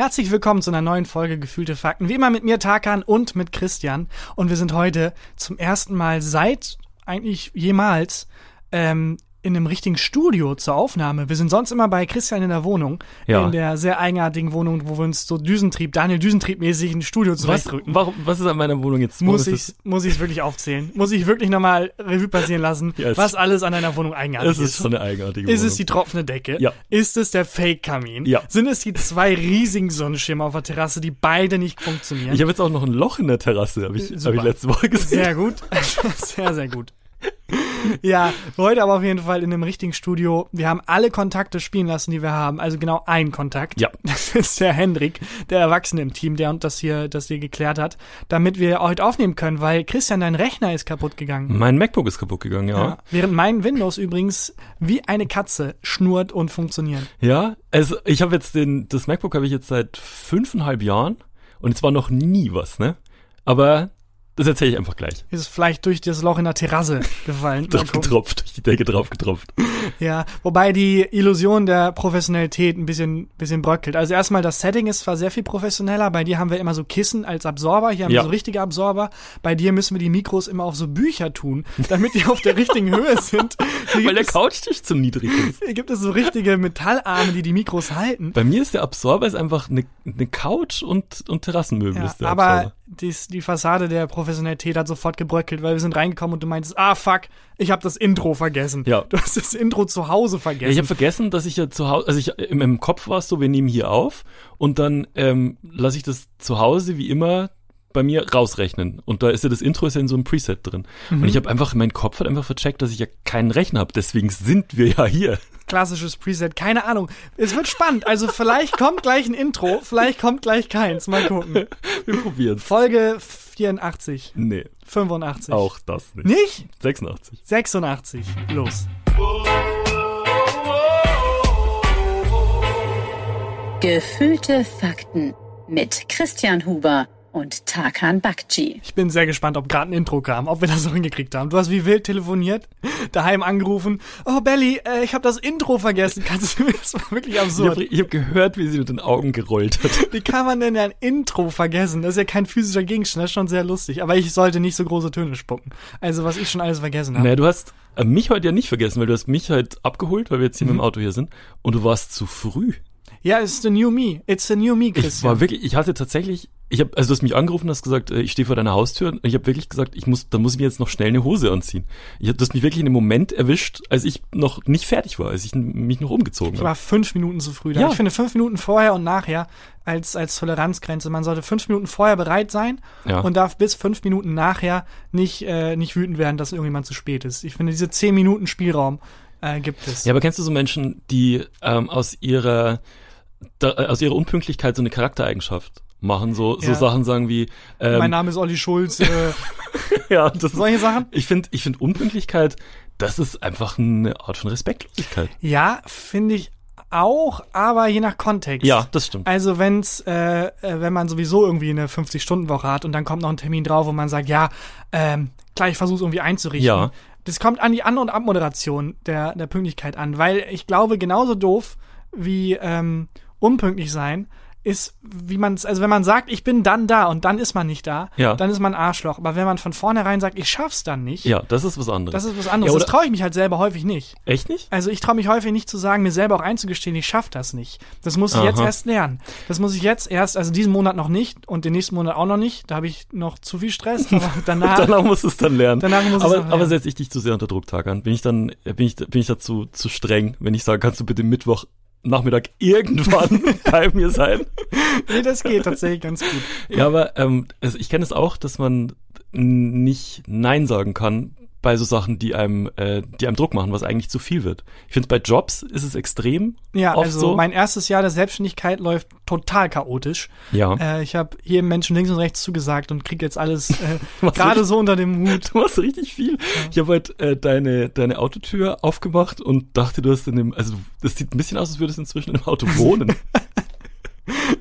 Herzlich willkommen zu einer neuen Folge Gefühlte Fakten. Wie immer mit mir Tarkan und mit Christian. Und wir sind heute zum ersten Mal seit eigentlich jemals ähm, in einem richtigen Studio zur Aufnahme. Wir sind sonst immer bei Christian in der Wohnung, Ja. in der sehr eigenartigen Wohnung, wo wir uns so Düsentrieb, Daniel Düsentrieb-mäßig ein Studio Was, zurechtdrücken. warum, was ist an meiner Wohnung jetzt? Muss ich, ist muss ich es wirklich aufzählen? Muss ich wirklich nochmal Revue passieren lassen, Ja, es- was alles an deiner Wohnung eigenartig es ist schon eine eigenartige Ist Wohnung. es die tropfende Decke? Ja. Ist es der Fake-Kamin? Ja. Sind es die zwei riesigen Sonnenschirme auf der Terrasse, die beide nicht funktionieren? ich habe jetzt auch noch ein Loch in der Terrasse, habe ich, hab ich letzte Woche gesehen. Sehr gut. sehr, sehr gut. Ja, heute aber auf jeden Fall in einem richtigen Studio. Wir haben alle Kontakte spielen lassen, die wir haben. Also genau ein Kontakt. Ja. Das ist der Hendrik, der Erwachsene im Team, der uns das hier, das hier geklärt hat, damit wir heute aufnehmen können, weil Christian, dein Rechner ist kaputt gegangen. Mein MacBook ist kaputt gegangen, ja. Ja. Während mein Windows übrigens wie eine Katze schnurrt und funktioniert. Ja, also ich habe jetzt den, das MacBook habe ich jetzt seit fünfeinhalb Jahren und es war noch nie was, ne? Aber das erzähle ich einfach gleich. Ist vielleicht durch das Loch in der Terrasse gefallen. Drauf getropft, durch die Decke drauf getropft. Ja, wobei die Illusion der Professionalität ein bisschen, bisschen bröckelt. Also erstmal, das Setting ist zwar sehr viel professioneller. Bei dir haben wir immer so Kissen als Absorber. Hier haben Ja. wir so richtige Absorber. Bei dir müssen wir die Mikros immer auf so Bücher tun, damit die auf der richtigen Höhe sind. Hier Weil der Couchtisch zu niedrig ist. hier gibt es so richtige Metallarme, die die Mikros halten. Bei mir ist der Absorber ist einfach eine, eine Couch und, und Terrassenmöbel Ja, ist der aber Absorber. Dies, die Fassade der Professionalität hat sofort gebröckelt, weil wir sind reingekommen und du meintest, ah fuck, ich habe das Intro vergessen. Ja. Du hast das Intro zu Hause Ja, vergessen. ich habe vergessen, dass ich ja zu Hause, also ich im, im Kopf war es so, wir nehmen hier auf und dann ähm, lasse ich das zu Hause wie immer bei mir rausrechnen. Und da ist ja das Intro ist ja in so einem Preset drin. Und ich habe einfach, mein Kopf hat einfach vercheckt, dass ich ja keinen Rechner habe. Deswegen sind wir ja hier. Klassisches Preset, keine Ahnung. Es wird spannend. Also vielleicht kommt gleich ein Intro, vielleicht kommt gleich keins. Mal gucken. Wir probieren Folge 84, Nee, 85. auch das nicht. Nicht? 86. 86. Los. Gefühlte Fakten mit Christian Huber und Tarkan Bakci. Ich bin sehr gespannt, ob gerade ein Intro kam, ob wir das so hingekriegt haben. Du hast wie wild telefoniert, daheim angerufen. Oh, Belly, äh, ich habe das Intro vergessen. Kannst du mir das war wirklich Ich absurd. habe hab gehört, wie sie mit den Augen gerollt hat. Wie kann man denn ein Intro vergessen? Das ist ja kein physischer Gegenstand, das ist schon sehr lustig. Aber ich sollte nicht so große Töne spucken. Also, was ich schon alles vergessen habe. Naja, du hast äh, mich heute ja nicht vergessen, weil du hast mich halt abgeholt, weil wir jetzt hier Mhm. mit dem Auto hier sind. Und du warst zu früh. Ja, it's the new me. It's the new me, Ich Christian. war wirklich, ich hatte tatsächlich, ich habe, also du hast mich angerufen, hast gesagt, äh, ich stehe vor deiner Haustür und ich habe wirklich gesagt, ich muss, da muss ich mir jetzt noch schnell eine Hose anziehen. Ich hab, du hast mich wirklich in einem Moment erwischt, als ich noch nicht fertig war, als ich mich noch umgezogen Ich habe. war fünf Minuten zu früh da. Ja. Ich finde fünf Minuten vorher und nachher als, als Toleranzgrenze. Man sollte fünf Minuten vorher bereit sein Ja. und darf bis fünf Minuten nachher nicht, äh, nicht wütend werden, dass irgendjemand zu spät ist. Ich finde, diese zehn Minuten Spielraum äh, gibt es. Ja, aber kennst du so Menschen, die ähm, aus ihrer da, äh, aus ihrer Unpünktlichkeit so eine Charaktereigenschaft machen, so, so Ja. Sachen sagen wie ähm, mein Name ist Olli Schulz. Äh, ja, das ist, solche Sachen? ich finde, ich finde Unpünktlichkeit, das ist einfach eine Art von Respektlosigkeit. Ja, finde ich auch, aber je nach Kontext. Ja, das stimmt. Also wenn's, äh, äh, wenn man sowieso irgendwie eine 50-Stunden-Woche hat und dann kommt noch ein Termin drauf, wo man sagt, ja, ähm, klar, ich versuche irgendwie einzurichten. Ja. Das kommt an die An- und Abmoderation der, der Pünktlichkeit an, weil ich glaube, genauso doof wie ähm, unpünktlich sein ist, wie man es, also wenn man sagt, ich bin dann da und dann ist man nicht da, Ja. dann ist man ein Arschloch. Aber wenn man von vornherein sagt, ich schaff's dann nicht, Ja, das ist was anderes. das ist was anderes. Ja, das traue ich mich halt selber häufig nicht. Echt nicht? Also ich traue mich häufig nicht zu sagen, mir selber auch einzugestehen, ich schaffe das nicht. Das muss ich jetzt Aha. erst lernen. Das muss ich jetzt erst, also diesen Monat noch nicht und den nächsten Monat auch noch nicht. Da habe ich noch zu viel Stress, aber danach, Danach musst du es dann lernen. Danach muss aber, noch lernen. aber setze ich dich zu sehr unter Druck, Tagan? Bin ich dann, bin ich, bin ich dazu zu streng, wenn ich sage, kannst du bitte Mittwoch Nachmittag irgendwann bei mir sein? nee, das geht tatsächlich ganz gut. Ja, aber ähm, also ich kenne es auch, dass man nicht Nein sagen kann bei so Sachen, die einem, äh, die einem Druck machen, was eigentlich zu viel wird. Ich finde, bei Jobs ist es extrem. Ja, also so. mein erstes Jahr der Selbstständigkeit läuft total chaotisch. Ja. Äh, ich habe jedem Menschen links und rechts zugesagt und krieg jetzt alles äh, gerade so unter dem Hut. Du machst richtig viel. Ich habe halt äh, deine, deine Autotür aufgemacht und dachte, du hast in dem, also das sieht ein bisschen aus, als würdest du inzwischen in einem Auto wohnen.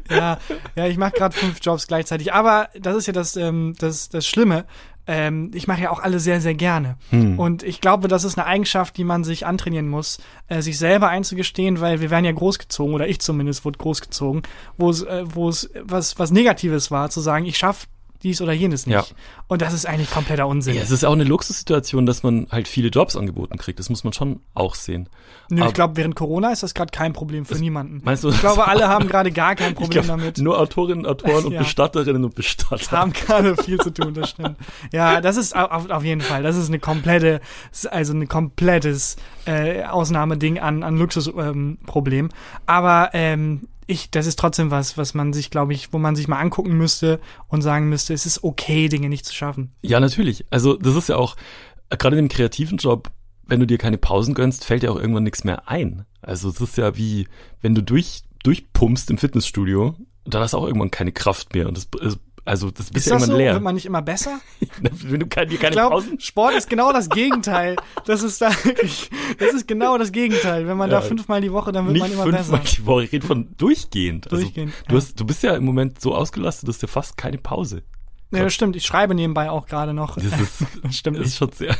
Ja, ja, ich mache gerade fünf Jobs gleichzeitig. Aber das ist ja das, ähm, das, das Schlimme. Ähm, ich mache ja auch alle sehr, sehr gerne. Hm. Und ich glaube, das ist eine Eigenschaft, die man sich antrainieren muss, äh, sich selber einzugestehen, weil wir werden ja großgezogen, oder ich zumindest wurde großgezogen, wo es, äh, wo es was, was Negatives war, zu sagen, ich schaffe dies oder jenes nicht. Ja. Und das ist eigentlich kompletter Unsinn. Ja, es ist auch eine Luxussituation, dass man halt viele Jobs angeboten kriegt. Das muss man schon auch sehen. Nö, aber- ich glaube, während Corona ist das gerade kein Problem für niemanden. Meinst du? Ich glaube, alle haben gerade gar kein Problem glaub, damit. Nur Autorinnen, Autoren und Ja. Bestatterinnen und Bestatter. haben gerade viel zu tun, das stimmt. Ja, das ist auf, auf jeden Fall. Das ist eine komplette, also ein komplettes äh, Ausnahmeding an, an Luxusproblem. Ähm. Aber ähm, ich, das ist trotzdem was, was man sich, glaube ich, wo man sich mal angucken müsste und sagen müsste, es ist okay, Dinge nicht zu schaffen. Ja, natürlich. Also das ist ja auch, äh, gerade in dem kreativen Job, wenn du dir keine Pausen gönnst, fällt dir auch irgendwann nichts mehr ein. Also es ist ja wie, wenn du durch, durchpumpst im Fitnessstudio, dann hast du auch irgendwann keine Kraft mehr. Und das ist, also das bist Ist ja das irgendwann so? leer. Wird man nicht immer besser? wenn du keine Ich glaube, Pausen. Sport ist genau das Gegenteil. Das ist da das ist genau das Gegenteil. Wenn man da Ja. fünfmal die Woche, dann wird Nicht man immer fünfmal besser. die Woche, ich rede von durchgehend. Also, Durchgehend, Du, ja. hast, du bist ja im Moment so ausgelastet, dass du fast keine Pause. Ja, das stimmt. Ich schreibe nebenbei auch gerade noch. Das ist, Das stimmt. das ist schon sehr.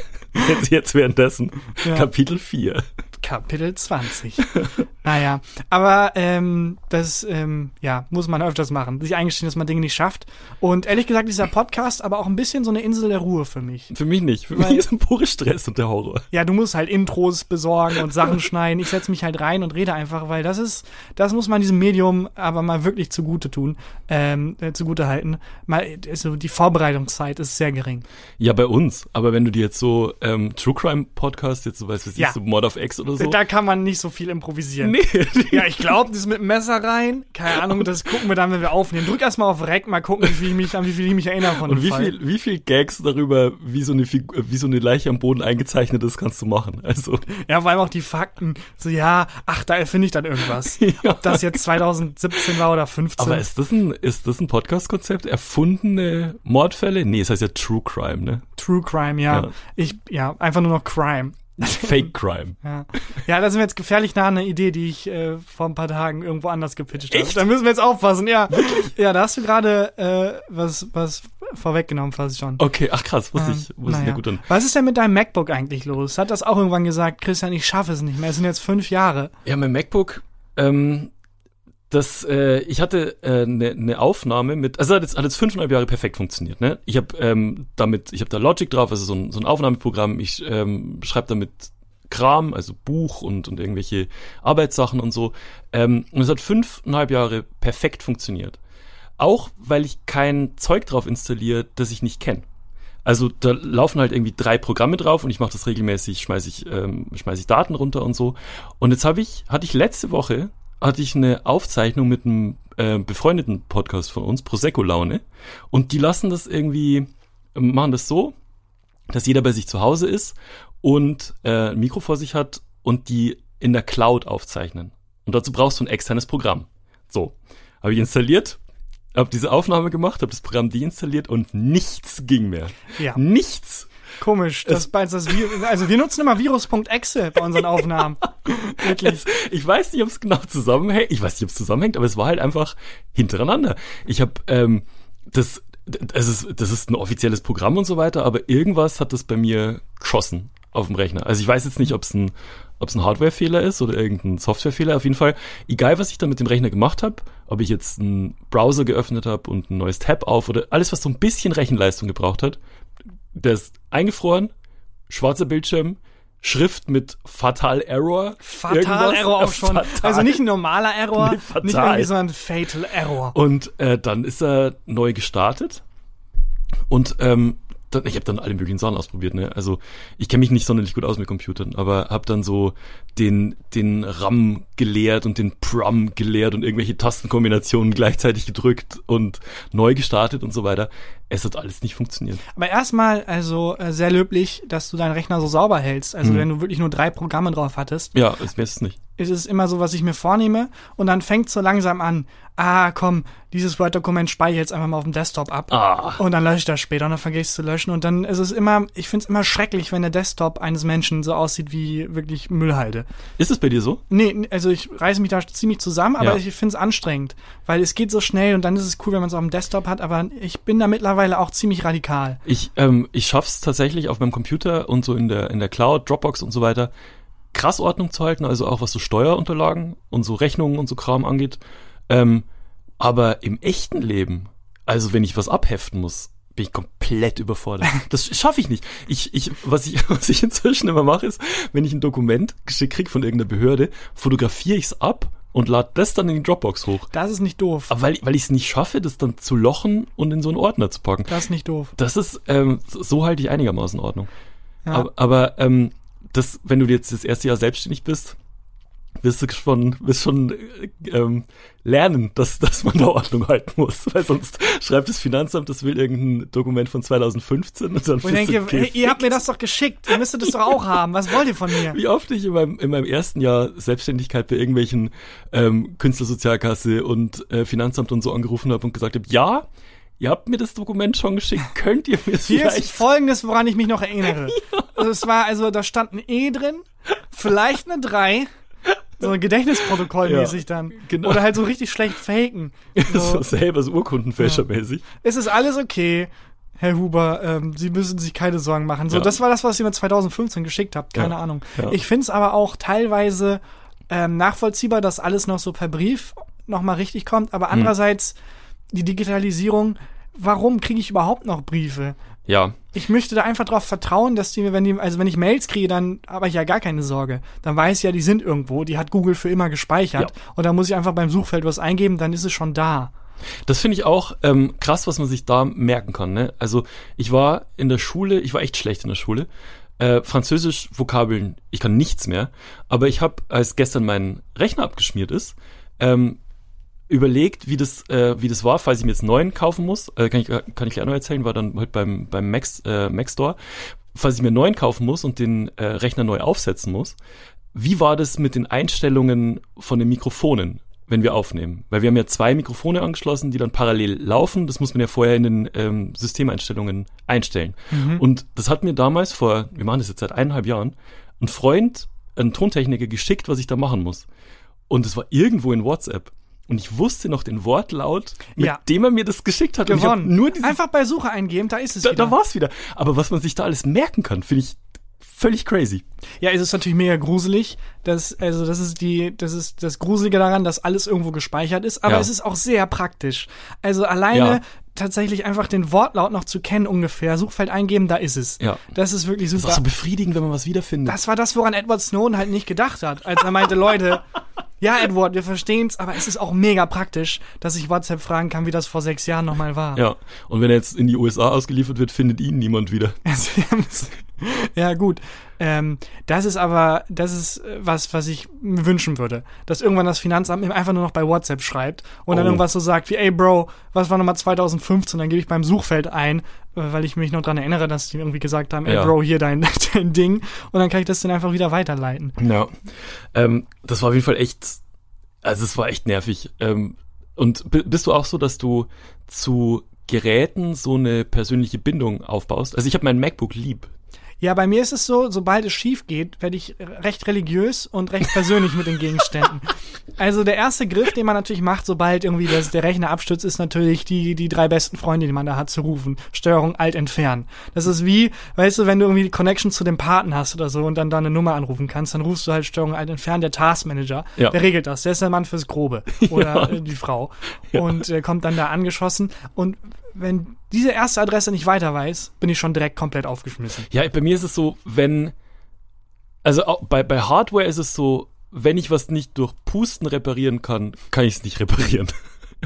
Jetzt, jetzt währenddessen. Ja. Kapitel 4. Kapitel 20. naja, aber ähm, das ähm, ja, muss man öfters machen. Sich eingestehen, dass man Dinge nicht schafft. Und ehrlich gesagt, dieser Podcast aber auch ein bisschen so eine Insel der Ruhe für mich. Für mich nicht. Für Weil- mich ist ein pure Stress und der Horror. Ja, du musst halt Intros besorgen und Sachen schneiden. Ich setze mich halt rein und rede einfach, weil das ist, das muss man diesem Medium aber mal wirklich zugute tun, ähm, äh, zugute halten. Mal, also die Vorbereitungszeit ist sehr gering. Ja, bei uns. Aber wenn du dir jetzt so ähm, True Crime Podcast, jetzt so weißt du, Ja. so Mod of X oder so. Da kann man nicht so viel improvisieren. nee. Ja, ich glaube, das mit dem Messer rein. Keine Ahnung, das gucken wir dann, wenn wir aufnehmen. Drück erstmal auf Rec, mal gucken, wie viel ich mich, an wie viel ich mich erinnere von Und dem wie Fall. viel, wie viel Gags darüber, wie so eine Figur, wie so eine Leiche am Boden eingezeichnet ist, kannst du machen. Also, Ja, vor allem auch die Fakten. So, ja, ach, da erfinde ich dann irgendwas. Ja. Ob das jetzt 2017 war oder 15. aber ist das ein, ist das ein Podcast-Konzept? Erfundene Mordfälle? Nee, es heißt ja True Crime, ne? True Crime, ja. Ja. Ich, ja, einfach nur noch Crime. Fake Crime. Ja. ja, da sind wir jetzt gefährlich nah an einer Idee, die ich äh, vor ein paar Tagen irgendwo anders gepitcht habe. Echt? Da müssen wir jetzt aufpassen, ja. Ja, da hast du gerade äh, was, was vorweggenommen fast schon. Okay, ach krass, wusste Ähm, ich, wusste ich naja. ja gut an. Was ist denn mit deinem MacBook eigentlich los? Hat das auch irgendwann gesagt, Christian, ich schaffe es nicht mehr. Es sind jetzt fünf Jahre. Ja, mein MacBook, ähm, das, äh, ich hatte eine äh, ne ne Aufnahme mit, also hat jetzt, hat jetzt fünfeinhalb Jahre perfekt funktioniert. Ne? Ich habe ähm, damit, ich habe da Logic drauf, also so ein, so ein Aufnahmeprogramm. Ich ähm, schreibe damit Kram, also Buch und, und irgendwelche Arbeitssachen und so. Ähm, und es hat fünfeinhalb Jahre perfekt funktioniert. Auch weil ich kein Zeug drauf installiere, das ich nicht kenne. Also da laufen halt irgendwie drei Programme drauf und ich mache das regelmäßig, schmeiße ich, ähm, schmeiß ich Daten runter und so. Und jetzt habe ich, hatte ich letzte Woche, hatte ich eine Aufzeichnung mit einem äh, befreundeten Podcast von uns, Prosecco Laune. Und die lassen das irgendwie, machen das so, dass jeder bei sich zu Hause ist und äh, ein Mikro vor sich hat und die in der Cloud aufzeichnen. Und dazu brauchst du ein externes Programm. So, habe ich installiert, habe diese Aufnahme gemacht, habe das Programm deinstalliert und nichts ging mehr. Ja. Nichts. Komisch. Das, das, das, also wir nutzen immer virus.exe bei unseren Aufnahmen. Wirklich. Ich weiß nicht, ob es genau zusammenhängt. Ich weiß nicht, ob es zusammenhängt, aber es war halt einfach hintereinander. Ich habe ähm, das, das ist, das ist ein offizielles Programm und so weiter, aber irgendwas hat das bei mir geschossen auf dem Rechner. Also ich weiß jetzt nicht, ob es ein, ob es ein Hardwarefehler ist oder irgendein Softwarefehler. Auf jeden Fall, egal was ich da mit dem Rechner gemacht habe, ob ich jetzt einen Browser geöffnet habe und ein neues Tab auf oder alles, was so ein bisschen Rechenleistung gebraucht hat, der ist eingefroren, schwarzer Bildschirm, Schrift mit Fatal Error. Fatal irgendwas. Error auch schon. Fatal. Also nicht ein normaler Error, Nee, fatal. nicht irgendwie so ein Fatal Error. Und äh, dann ist er neu gestartet. Und ähm, dann, ich habe dann alle möglichen Sachen ausprobiert. Ne? Also ich kenne mich nicht sonderlich gut aus mit Computern, aber habe dann so den den RAM geleert und den Prum geleert und irgendwelche Tastenkombinationen gleichzeitig gedrückt und neu gestartet und so weiter. Es hat alles nicht funktioniert. Aber erstmal, also äh, sehr löblich, dass du deinen Rechner so sauber hältst. Also Mhm. wenn du wirklich nur drei Programme drauf hattest. Ja, es wäre es nicht. ist es immer so, was ich mir vornehme und dann fängt so langsam an, ah, komm, dieses Word-Dokument speichere ich jetzt einfach mal auf dem Desktop ab Ah. und dann lösche ich das später und dann vergesse ich es zu löschen und dann ist es immer, ich finde es immer schrecklich, wenn der Desktop eines Menschen so aussieht wie wirklich Müllhalde. Ist es bei dir so? Nee, also ich reiße mich da ziemlich zusammen, aber Ja. ich finde es anstrengend, weil es geht so schnell und dann ist es cool, wenn man es auf dem Desktop hat, aber ich bin da mittlerweile auch ziemlich radikal. Ich, ähm, ich schaff's tatsächlich auf meinem Computer und so in der, in der Cloud, Dropbox und so weiter, krass Ordnung zu halten, also auch was so Steuerunterlagen und so Rechnungen und so Kram angeht. Ähm, aber im echten Leben, also wenn ich was abheften muss, bin ich komplett überfordert. Das schaffe ich nicht. Ich, ich, was ich, was ich inzwischen immer mache, ist, wenn ich ein Dokument geschickt krieg von irgendeiner Behörde, fotografiere ich es ab und lade das dann in die Dropbox hoch. Das ist nicht doof. Aber weil, weil ich es nicht schaffe, das dann zu lochen und in so einen Ordner zu packen. Das ist nicht doof. Das ist, ähm, so halte ich einigermaßen Ordnung. Ja. Aber, aber ähm, das, wenn du jetzt das erste Jahr selbstständig bist, wirst du schon, wirst schon äh, ähm, lernen, dass, dass man da Ordnung halten muss. Weil sonst schreibt das Finanzamt, das will irgendein Dokument von 2015 und dann Wo ich denke, hey, ihr habt mir das doch geschickt. Ihr müsstet das doch auch haben. Was wollt ihr von mir? wie oft ich in meinem, in meinem ersten Jahr Selbstständigkeit bei irgendwelchen ähm, Künstlersozialkasse und äh, Finanzamt und so angerufen habe und gesagt habe, ja, ihr habt mir das Dokument schon geschickt, könnt ihr mir es Hier vielleicht ist Folgendes, woran ich mich noch erinnere. Also es war, also da stand ein E drin, vielleicht eine 3, so ein Gedächtnisprotokoll-mäßig Ja, dann. genau. Oder halt so richtig schlecht faken. so selber so Urkundenfälschermäßig. es ist alles okay, Herr Huber, ähm, Sie müssen sich keine Sorgen machen. So, Ja. das war das, was ihr mir 2015 geschickt habt, keine Ja, Ahnung. ja. Ich find's aber auch teilweise ähm, nachvollziehbar, dass alles noch so per Brief nochmal richtig kommt, aber Hm. andererseits die Digitalisierung, warum kriege ich überhaupt noch Briefe? Ja, Ich möchte da einfach drauf vertrauen, dass die mir, wenn die, also wenn ich Mails kriege, dann habe ich ja gar keine Sorge. Dann weiß ich ja, die sind irgendwo, die hat Google für immer gespeichert. Ja. Und dann muss ich einfach beim Suchfeld was eingeben, dann ist es schon da. Das finde ich auch ähm, krass, was man sich da merken kann. Ne? Also ich war in der Schule, ich war echt schlecht in der Schule. Äh, Französisch, Vokabeln, ich kann nichts mehr. Aber ich habe, als gestern mein Rechner abgeschmiert ist, ähm, überlegt, wie das, äh, wie das war, falls ich mir jetzt neuen kaufen muss. Äh, kann ich, kann ich gleich noch erzählen, war dann heute beim, beim Mac, äh, Mac Store. Falls ich mir neuen kaufen muss und den äh, Rechner neu aufsetzen muss, wie war das mit den Einstellungen von den Mikrofonen, wenn wir aufnehmen? Weil wir haben ja zwei Mikrofone angeschlossen, die dann parallel laufen. Das muss man ja vorher in den ähm, Systemeinstellungen einstellen. Und das hat mir damals vor, wir machen das jetzt seit eineinhalb Jahren, ein Freund, ein Tontechniker geschickt, was ich da machen muss. Und es war irgendwo in WhatsApp. Und ich wusste noch den Wortlaut, mit Ja. dem er mir das geschickt hat. Und ich hab Gewonnen. nur diese, einfach bei Suche eingeben, da ist es da, wieder. da war's wieder. Aber was man sich da alles merken kann, finde ich völlig crazy. Ja, es ist natürlich mega gruselig. Das, also das ist die, das ist das Gruselige daran, dass alles irgendwo gespeichert ist, aber Ja. es ist auch sehr praktisch. Also alleine Ja. tatsächlich einfach den Wortlaut noch zu kennen ungefähr, Suchfeld eingeben, da ist es. Ja. Das ist wirklich Das ist super. auch so befriedigend, wenn man was wiederfindet. Das war das, woran Edward Snowden halt nicht gedacht hat, als er meinte, Leute, ja, Edward, wir verstehen's, aber es ist auch mega praktisch, dass ich WhatsApp fragen kann, wie das vor sechs Jahren nochmal war. ja. Und wenn er jetzt in die USA ausgeliefert wird, findet ihn niemand wieder. Also, wir haben's- ja, gut. Ähm, das ist aber, das ist äh, was, was ich mir wünschen würde. Dass irgendwann das Finanzamt mir einfach nur noch bei WhatsApp schreibt und dann Oh. irgendwas so sagt wie, ey Bro, was war nochmal 2015? Dann gebe ich beim Suchfeld ein, äh, weil ich mich noch dran erinnere, dass die irgendwie gesagt haben, ey Ja. Bro, hier dein, dein Ding. Und dann kann ich das dann einfach wieder weiterleiten. Ja. Ähm, das war auf jeden Fall echt, also es war echt nervig. Ähm, und bi- bist du auch so, dass du zu Geräten so eine persönliche Bindung aufbaust? Also ich habe mein MacBook lieb. Ja, bei mir ist es so, sobald es schief geht, werde ich recht religiös und recht persönlich mit den Gegenständen. Also der erste Griff, den man natürlich macht, sobald irgendwie das, der Rechner abstürzt, ist natürlich die, die drei besten Freunde, die man da hat, zu rufen. Steuerung Alt entfernen. Das ist wie, weißt du, wenn du irgendwie die Connection zu dem Paten hast oder so und dann da eine Nummer anrufen kannst, dann rufst du halt Steuerung Alt entfernen, der Taskmanager, Ja. der regelt das. Der ist der Mann fürs Grobe. Oder äh, die Frau. Und äh, kommt dann da angeschossen. Und wenn diese erste Adresse nicht weiter weiß, bin ich schon direkt komplett aufgeschmissen. Ja, bei mir ist es so, wenn, also bei, bei Hardware ist es so, wenn ich was nicht durch Pusten reparieren kann, kann ich es nicht reparieren.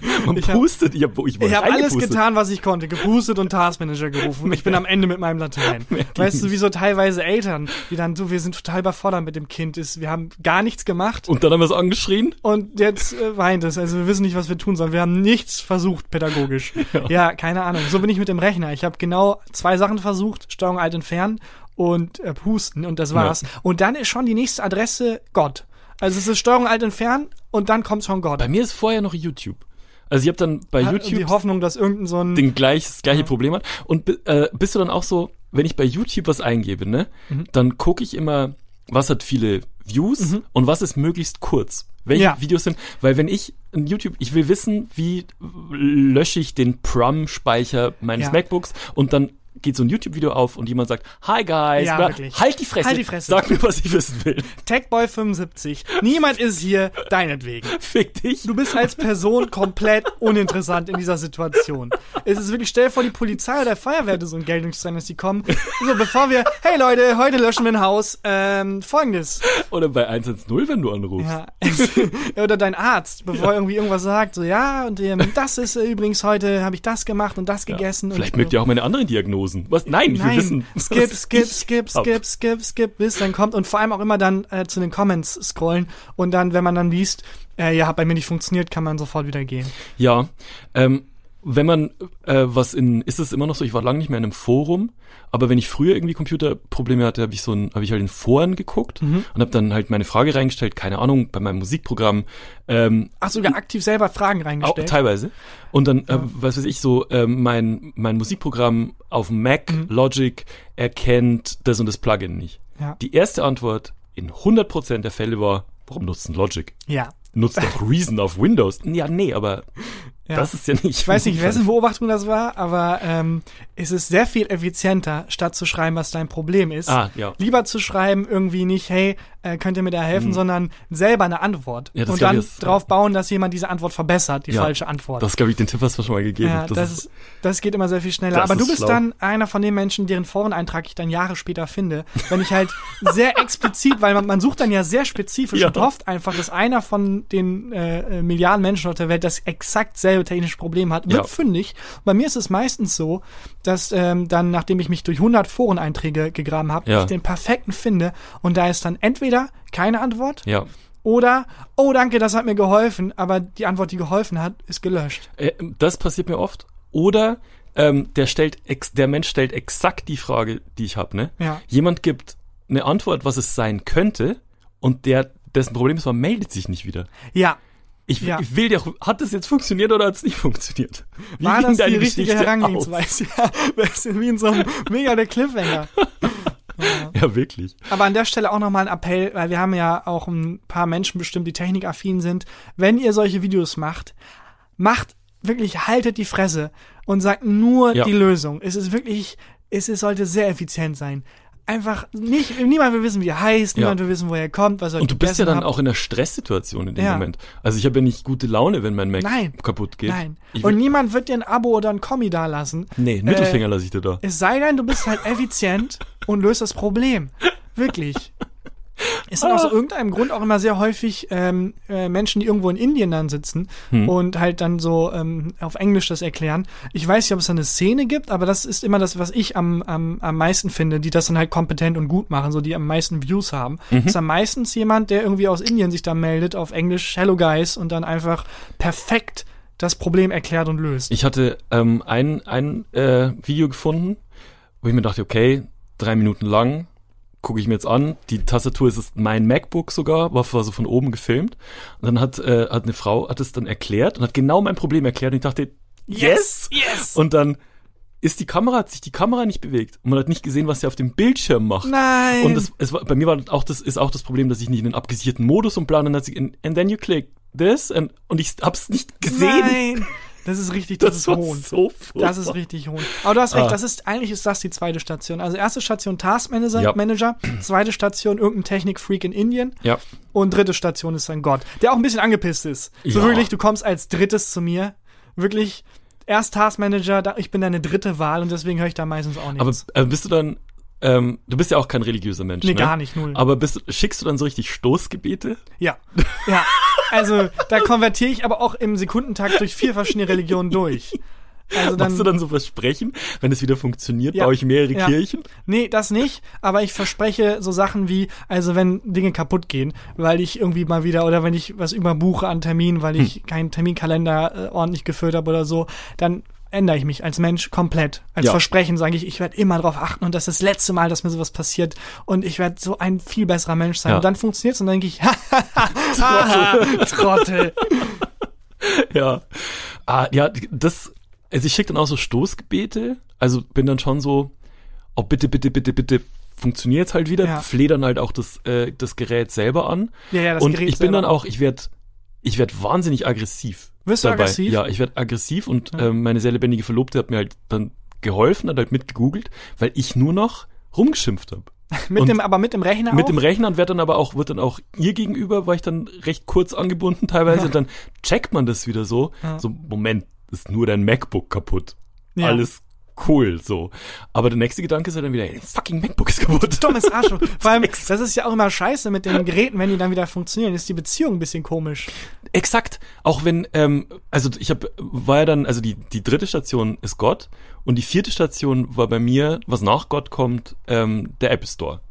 Man Ich hab- pustet, ich habe ich Ich habe alles getan, was ich konnte. Gepustet und Taskmanager gerufen. Ich bin am Ende mit meinem Latein. Weißt du, wie so teilweise Eltern, die dann so, wir sind total überfordert mit dem Kind, ist, wir haben gar nichts gemacht Und dann haben wir es angeschrien. und jetzt äh, weint es. Also wir wissen nicht, was wir tun sollen. Wir haben nichts versucht pädagogisch. Ja, keine Ahnung. So bin ich mit dem Rechner. Ich habe genau zwei Sachen versucht, Steuerung alt entfernen und äh, pusten und das war's. Und dann ist schon die nächste Adresse Gott. Also es ist Steuerung alt entfernen und dann kommt schon Gott. Bei mir ist vorher noch YouTube. Also ich habe dann bei Hat YouTube Die Hoffnung, dass irgendein so ein. den gleich, das gleiche Ja. Problem hat. Und äh, bist du dann auch so, wenn ich bei YouTube was eingebe, ne, Mhm. dann gucke ich immer, was hat viele Views und was ist möglichst kurz. Welche Ja. Videos sind, weil wenn ich in YouTube, ich will wissen, wie lösche ich den PROM-Speicher meines Ja. MacBooks und dann geht so ein YouTube-Video auf und jemand sagt, hi guys, Ja, halt die Fresse, Halt die Fresse. sag mir, was ich wissen will. Techboy75. Niemand ist hier deinetwegen. Fick dich. Du bist als Person komplett uninteressant in dieser Situation. Es ist wirklich, stell dir vor, die Polizei oder Feuerwehr hätte so ein Geltungsschein, dass die kommen. So, bevor wir, hey Leute, heute löschen wir ein Haus. Ähm, folgendes. Oder bei 110, wenn du anrufst. Ja. oder dein Arzt, bevor er irgendwie irgendwas sagt, so, ja, und ähm, das ist äh, übrigens heute, habe ich das gemacht und das gegessen. Vielleicht und, mögt ihr auch meine anderen Diagnosen. Was? Nein, Nein, wissen. skip, skip, skip, skip, skip, skip, bis dann kommt und vor allem auch immer dann äh, zu den Comments scrollen und dann, wenn man dann liest, äh, ja, hat bei mir nicht funktioniert, kann man sofort wieder gehen. Ja, ähm, wenn man äh, was in, ist es immer noch so, ich war lange nicht mehr in einem Forum, aber wenn ich früher irgendwie Computerprobleme hatte, habe ich so ein, habe ich halt in Foren geguckt Mhm. und habe dann halt meine Frage reingestellt, keine Ahnung, bei meinem Musikprogramm, ähm, Ach, sogar aktiv selber Fragen auch, reingestellt. teilweise. Und dann, äh, was weiß ich, so, ähm, mein, mein Musikprogramm auf Mac, Mhm. Logic, erkennt das und das Plugin nicht. Ja. Die erste Antwort in 100% der Fälle war, warum nutzt ein Logic? ja. Nutzt doch Reason auf Windows. Ja, nee, aber Ja. das ist ja nicht. Ich weiß nicht, wessen Beobachtung das war, aber ähm, es ist sehr viel effizienter, statt zu schreiben, was dein Problem ist. Ah, ja. Lieber zu schreiben, irgendwie nicht, hey, äh, könnt ihr mir da helfen, sondern selber eine Antwort. Ja, das und dann das- drauf bauen, dass jemand diese Antwort verbessert, die Ja, falsche Antwort. Das glaube ich, den Tipp hast du schon mal gegeben. ja, das, ist, das geht immer sehr viel schneller. Das Aber du ist bist schlau. dann einer von den Menschen, deren Foreneintrag ich dann Jahre später finde. Wenn ich halt sehr explizit, weil man, man sucht dann ja sehr spezifisch Ja. und hofft einfach, dass einer von den äh, Milliarden Menschen auf der Welt das exakt selbe technische Problem hat, wird fündig. Bei mir ist es meistens so, dass ähm, dann, nachdem ich mich durch 100 Foreneinträge gegraben habe, ich den perfekten finde und da ist dann entweder keine Antwort ja. oder, oh danke, das hat mir geholfen, aber die Antwort, die geholfen hat, ist gelöscht. Äh, das passiert mir oft. Oder ähm, der stellt ex der Mensch stellt exakt die Frage, die ich habe. Ne? Ja. Jemand gibt eine Antwort, was es sein könnte, und der dessen Problem ist, man meldet sich nicht wieder. Ja, Ich, Ja. ich will dir, hat das jetzt funktioniert oder hat es nicht funktioniert? Wie War ging das die richtige Geschichte Herangehensweise? Ja, wie in so einem mega der Cliffhanger. aus? Ja, wirklich. Aber an der Stelle auch nochmal ein Appell, weil wir haben ja auch ein paar Menschen bestimmt, die technikaffin sind. Wenn ihr solche Videos macht, macht wirklich, haltet die Fresse und sagt nur Ja. die Lösung. Es ist wirklich, es ist, sollte sehr effizient sein. Einfach nicht, niemand will wissen, wie er heißt, Ja. niemand will wissen, wo er kommt, was er Und du bist ja dann habt. auch in einer Stresssituation in dem Ja. Moment. Also ich habe ja nicht gute Laune, wenn mein Mac Nein. kaputt geht. Nein. Ich Und niemand wird dir ein Abo oder ein Kommi dalassen. nee, Mittelfinger lasse ich dir da. Es sei denn, du bist halt effizient und löst das Problem. Wirklich. Es sind aus irgendeinem Grund auch immer sehr häufig ähm, äh, Menschen, die irgendwo in Indien dann sitzen Hm. und halt dann so ähm, auf Englisch das erklären. Ich weiß nicht, ob es da eine Szene gibt, aber das ist immer das, was ich am, am, am meisten finde, die das dann halt kompetent und gut machen, so die am meisten Views haben. Mhm. Ist dann meistens jemand, der irgendwie aus Indien sich da meldet, auf Englisch, Hello Guys, und dann einfach perfekt das Problem erklärt und löst. Ich hatte ähm, ein, ein äh, Video gefunden, wo ich mir dachte, okay, drei Minuten lang, gucke ich mir jetzt an. Die Tastatur ist es mein MacBook sogar, war, war so von oben gefilmt. Und dann hat, äh, hat eine Frau, hat es dann erklärt und hat genau mein Problem erklärt. Und ich dachte, yes! Yes! Und dann ist die Kamera, hat sich die Kamera nicht bewegt. Und man hat nicht gesehen, was sie auf dem Bildschirm macht. Nein! Und das, es war, bei mir war auch das, ist auch das Problem, dass ich nicht in den abgesicherten Modus und plan und dann hat sie, and, and then you click this and, und ich hab's nicht gesehen. Nein! Das ist richtig, das, ist war Hohn. so. Das ist richtig hohn. Aber du hast recht, Ah. das ist, eigentlich ist das die zweite Station. Also erste Station Taskmanager, Ja. Manager, zweite Station irgendein Technikfreak in Indien Ja. und dritte Station ist dann Gott, der auch ein bisschen angepisst ist. So Ja. wirklich, du kommst als drittes zu mir, wirklich, erst Taskmanager, ich bin deine dritte Wahl und deswegen höre ich da meistens auch Aber nichts. äh, bist du dann, ähm, du bist ja auch kein religiöser Mensch, nee, ne? gar nicht, null. Aber bist, schickst du dann so richtig Stoßgebete? Ja, ja. Also da konvertiere ich aber auch im Sekundentakt durch vier verschiedene Religionen durch. Also dann, Machst du dann so Versprechen, wenn es wieder funktioniert, Ja. baue ich mehrere Ja. Kirchen? Nee, das nicht, aber ich verspreche so Sachen wie, also wenn Dinge kaputt gehen, weil ich irgendwie mal wieder oder wenn ich was überbuche an Terminen, weil Hm. ich keinen Terminkalender äh, ordentlich gefüllt habe oder so, dann ändere ich mich als Mensch komplett. Als Ja. Versprechen sage ich, ich werde immer darauf achten und das ist das letzte Mal, dass mir sowas passiert und ich werde so ein viel besserer Mensch sein. Ja. Und dann funktioniert's und dann denke ich, Trottel. Trottel. Ja. Ah, ja, das, also ich schicke dann auch so Stoßgebete. Also bin dann schon so, oh bitte, bitte, bitte, bitte, funktioniert's halt wieder. Ja. Flehe dann halt auch das, äh, das Gerät selber an. Ja, ja, das und Gerät ich bin dann selber. auch, ich werde ich werd wahnsinnig aggressiv. Wirst du dabei. aggressiv? Ja, ich werde aggressiv und Ja. ähm, meine sehr lebendige Verlobte hat mir halt dann geholfen, hat halt mitgegoogelt, weil ich nur noch rumgeschimpft habe. Mit und dem, aber mit dem Rechner Mit auch? dem Rechner und wird dann aber auch, wird dann auch ihr gegenüber, war ich dann recht kurz angebunden teilweise, und dann checkt man das wieder so, Ja. so, Moment, ist nur dein MacBook kaputt. Ja. Alles cool, so. Aber der nächste Gedanke ist ja dann wieder, ey, fucking MacBook ist kaputt. Dummes Arschloch. Vor allem, das ist ja auch immer scheiße mit den Geräten, wenn die dann wieder funktionieren, ist die Beziehung ein bisschen komisch. Exakt. Auch wenn, ähm, also ich habe, war ja dann, also die, die dritte Station ist Gott und die vierte Station war bei mir, was nach Gott kommt, ähm, der Apple Store.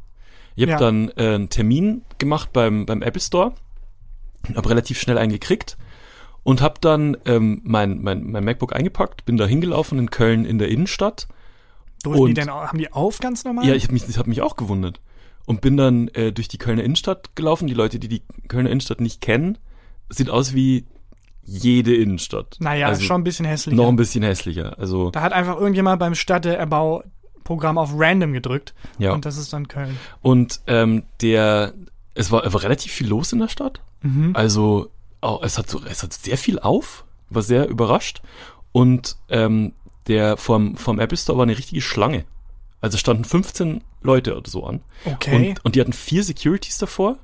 Ich habe Ja. dann äh, einen Termin gemacht beim, beim Apple Store, habe relativ schnell einen gekriegt und habe dann ähm, mein, mein, mein MacBook eingepackt, bin da hingelaufen in Köln in der Innenstadt. Durften die denn haben die auf ganz normal? Ja, ich habe mich, ich hab mich auch gewundert. Und bin dann äh, durch die Kölner Innenstadt gelaufen. Die Leute, die die Kölner Innenstadt nicht kennen, sieht aus wie jede Innenstadt. naja, also schon ein bisschen hässlich. noch ein bisschen hässlicher. Also Da hat einfach irgendjemand beim Städteerbauprogramm auf Random gedrückt. ja. Und das ist dann Köln. Und ähm, der, es war, war relativ viel los in der Stadt. Mhm. Also auch, es hat so, es hat sehr viel auf. War sehr überrascht. Und ähm, der vom vom Apple Store war eine richtige Schlange. Also standen 15 Leute oder so an. Okay. Und, und die hatten vier Securities davor.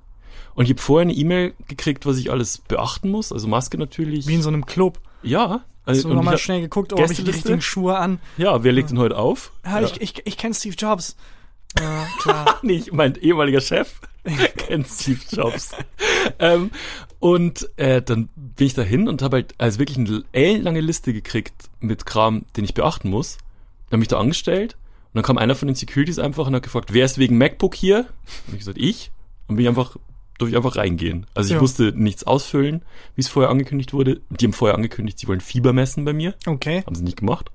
Und ich habe vorher eine E-Mail gekriegt, was ich alles beachten muss. Also Maske natürlich. Wie in so einem Club. ja. Hast Also, du und nochmal ich schnell geguckt, oh, habe ich die richtigen Schuhe an? ja, wer legt denn heute auf? Ja, ich, ich, ich kenne Steve Jobs. Ja, klar. Nee, ich mein ehemaliger Chef kennt Steve Jobs. ähm, und äh, dann bin ich dahin und habe halt also wirklich eine ellenlange Liste gekriegt mit Kram, den ich beachten muss. Dann habe mich da angestellt und dann kam einer von den Securities einfach und hat gefragt, wer ist wegen MacBook hier? Und ich gesagt, ich. Und bin ich einfach, durfte ich einfach reingehen. Also ich Ja. musste nichts ausfüllen, wie es vorher angekündigt wurde. Die haben vorher angekündigt, sie wollen Fieber messen bei mir. Okay. Haben sie nicht gemacht.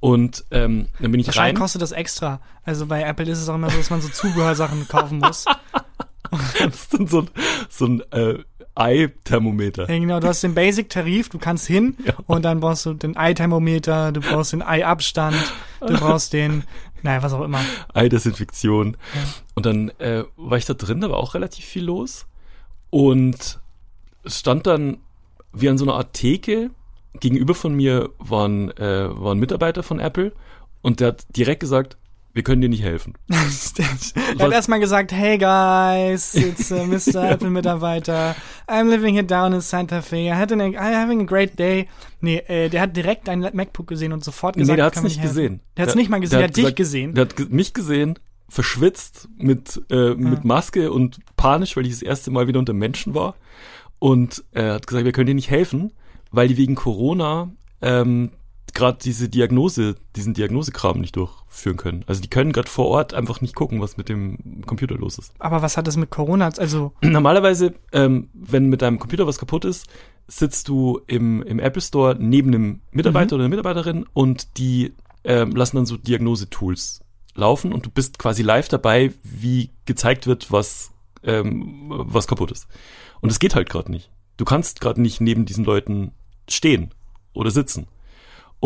Und ähm, dann bin ich Wahrscheinlich rein. kostet das extra. Also bei Apple ist es auch immer so, dass man so Zubehörsachen kaufen muss. Das ist dann so ein, so ein äh, Ei-Thermometer. Ja, genau, du hast den Basic-Tarif, du kannst hin Ja. und dann brauchst du den Ei-Thermometer, du brauchst den Ei-Abstand, du brauchst den, naja, was auch immer. Ei-Desinfektion. Ja. Und dann äh, war ich da drin, da war auch relativ viel los. Und es stand dann wie an so einer Art Theke. Gegenüber von mir waren, äh, war ein Mitarbeiter von Apple und der hat direkt gesagt, wir können dir nicht helfen. er hat erstmal gesagt, hey guys, it's uh, Mr. Apple Mitarbeiter. I'm living here down in Santa Fe. I had an, I'm having a great day. Nee, äh, der hat direkt dein MacBook gesehen und sofort gesagt, nee, der hat's nicht gesehen. Der hat's nicht mal gesehen, der hat dich gesagt- gesehen. Der hat mich gesehen, verschwitzt, mit, äh, mit Maske und panisch, weil ich das erste Mal wieder unter Menschen war. Und er hat gesagt, wir können dir nicht helfen, weil die wegen Corona ähm, gerade diese Diagnose, diesen Diagnosekram nicht durchführen können. Also die können gerade vor Ort einfach nicht gucken, was mit dem Computer los ist. Aber was hat das mit Corona? Also, Normalerweise, ähm, wenn mit deinem Computer was kaputt ist, sitzt du im, im Apple Store neben einem Mitarbeiter oder einer Mitarbeiterin und die ähm, lassen dann so Diagnosetools laufen und du bist quasi live dabei, wie gezeigt wird, was, ähm, was kaputt ist. Und es geht halt gerade nicht. Du kannst gerade nicht neben diesen Leuten stehen oder sitzen.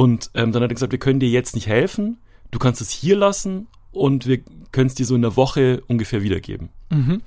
Und ähm, dann hat er gesagt, wir können dir jetzt nicht helfen, du kannst es hier lassen und wir können es dir so in einer Woche ungefähr wiedergeben. mhm.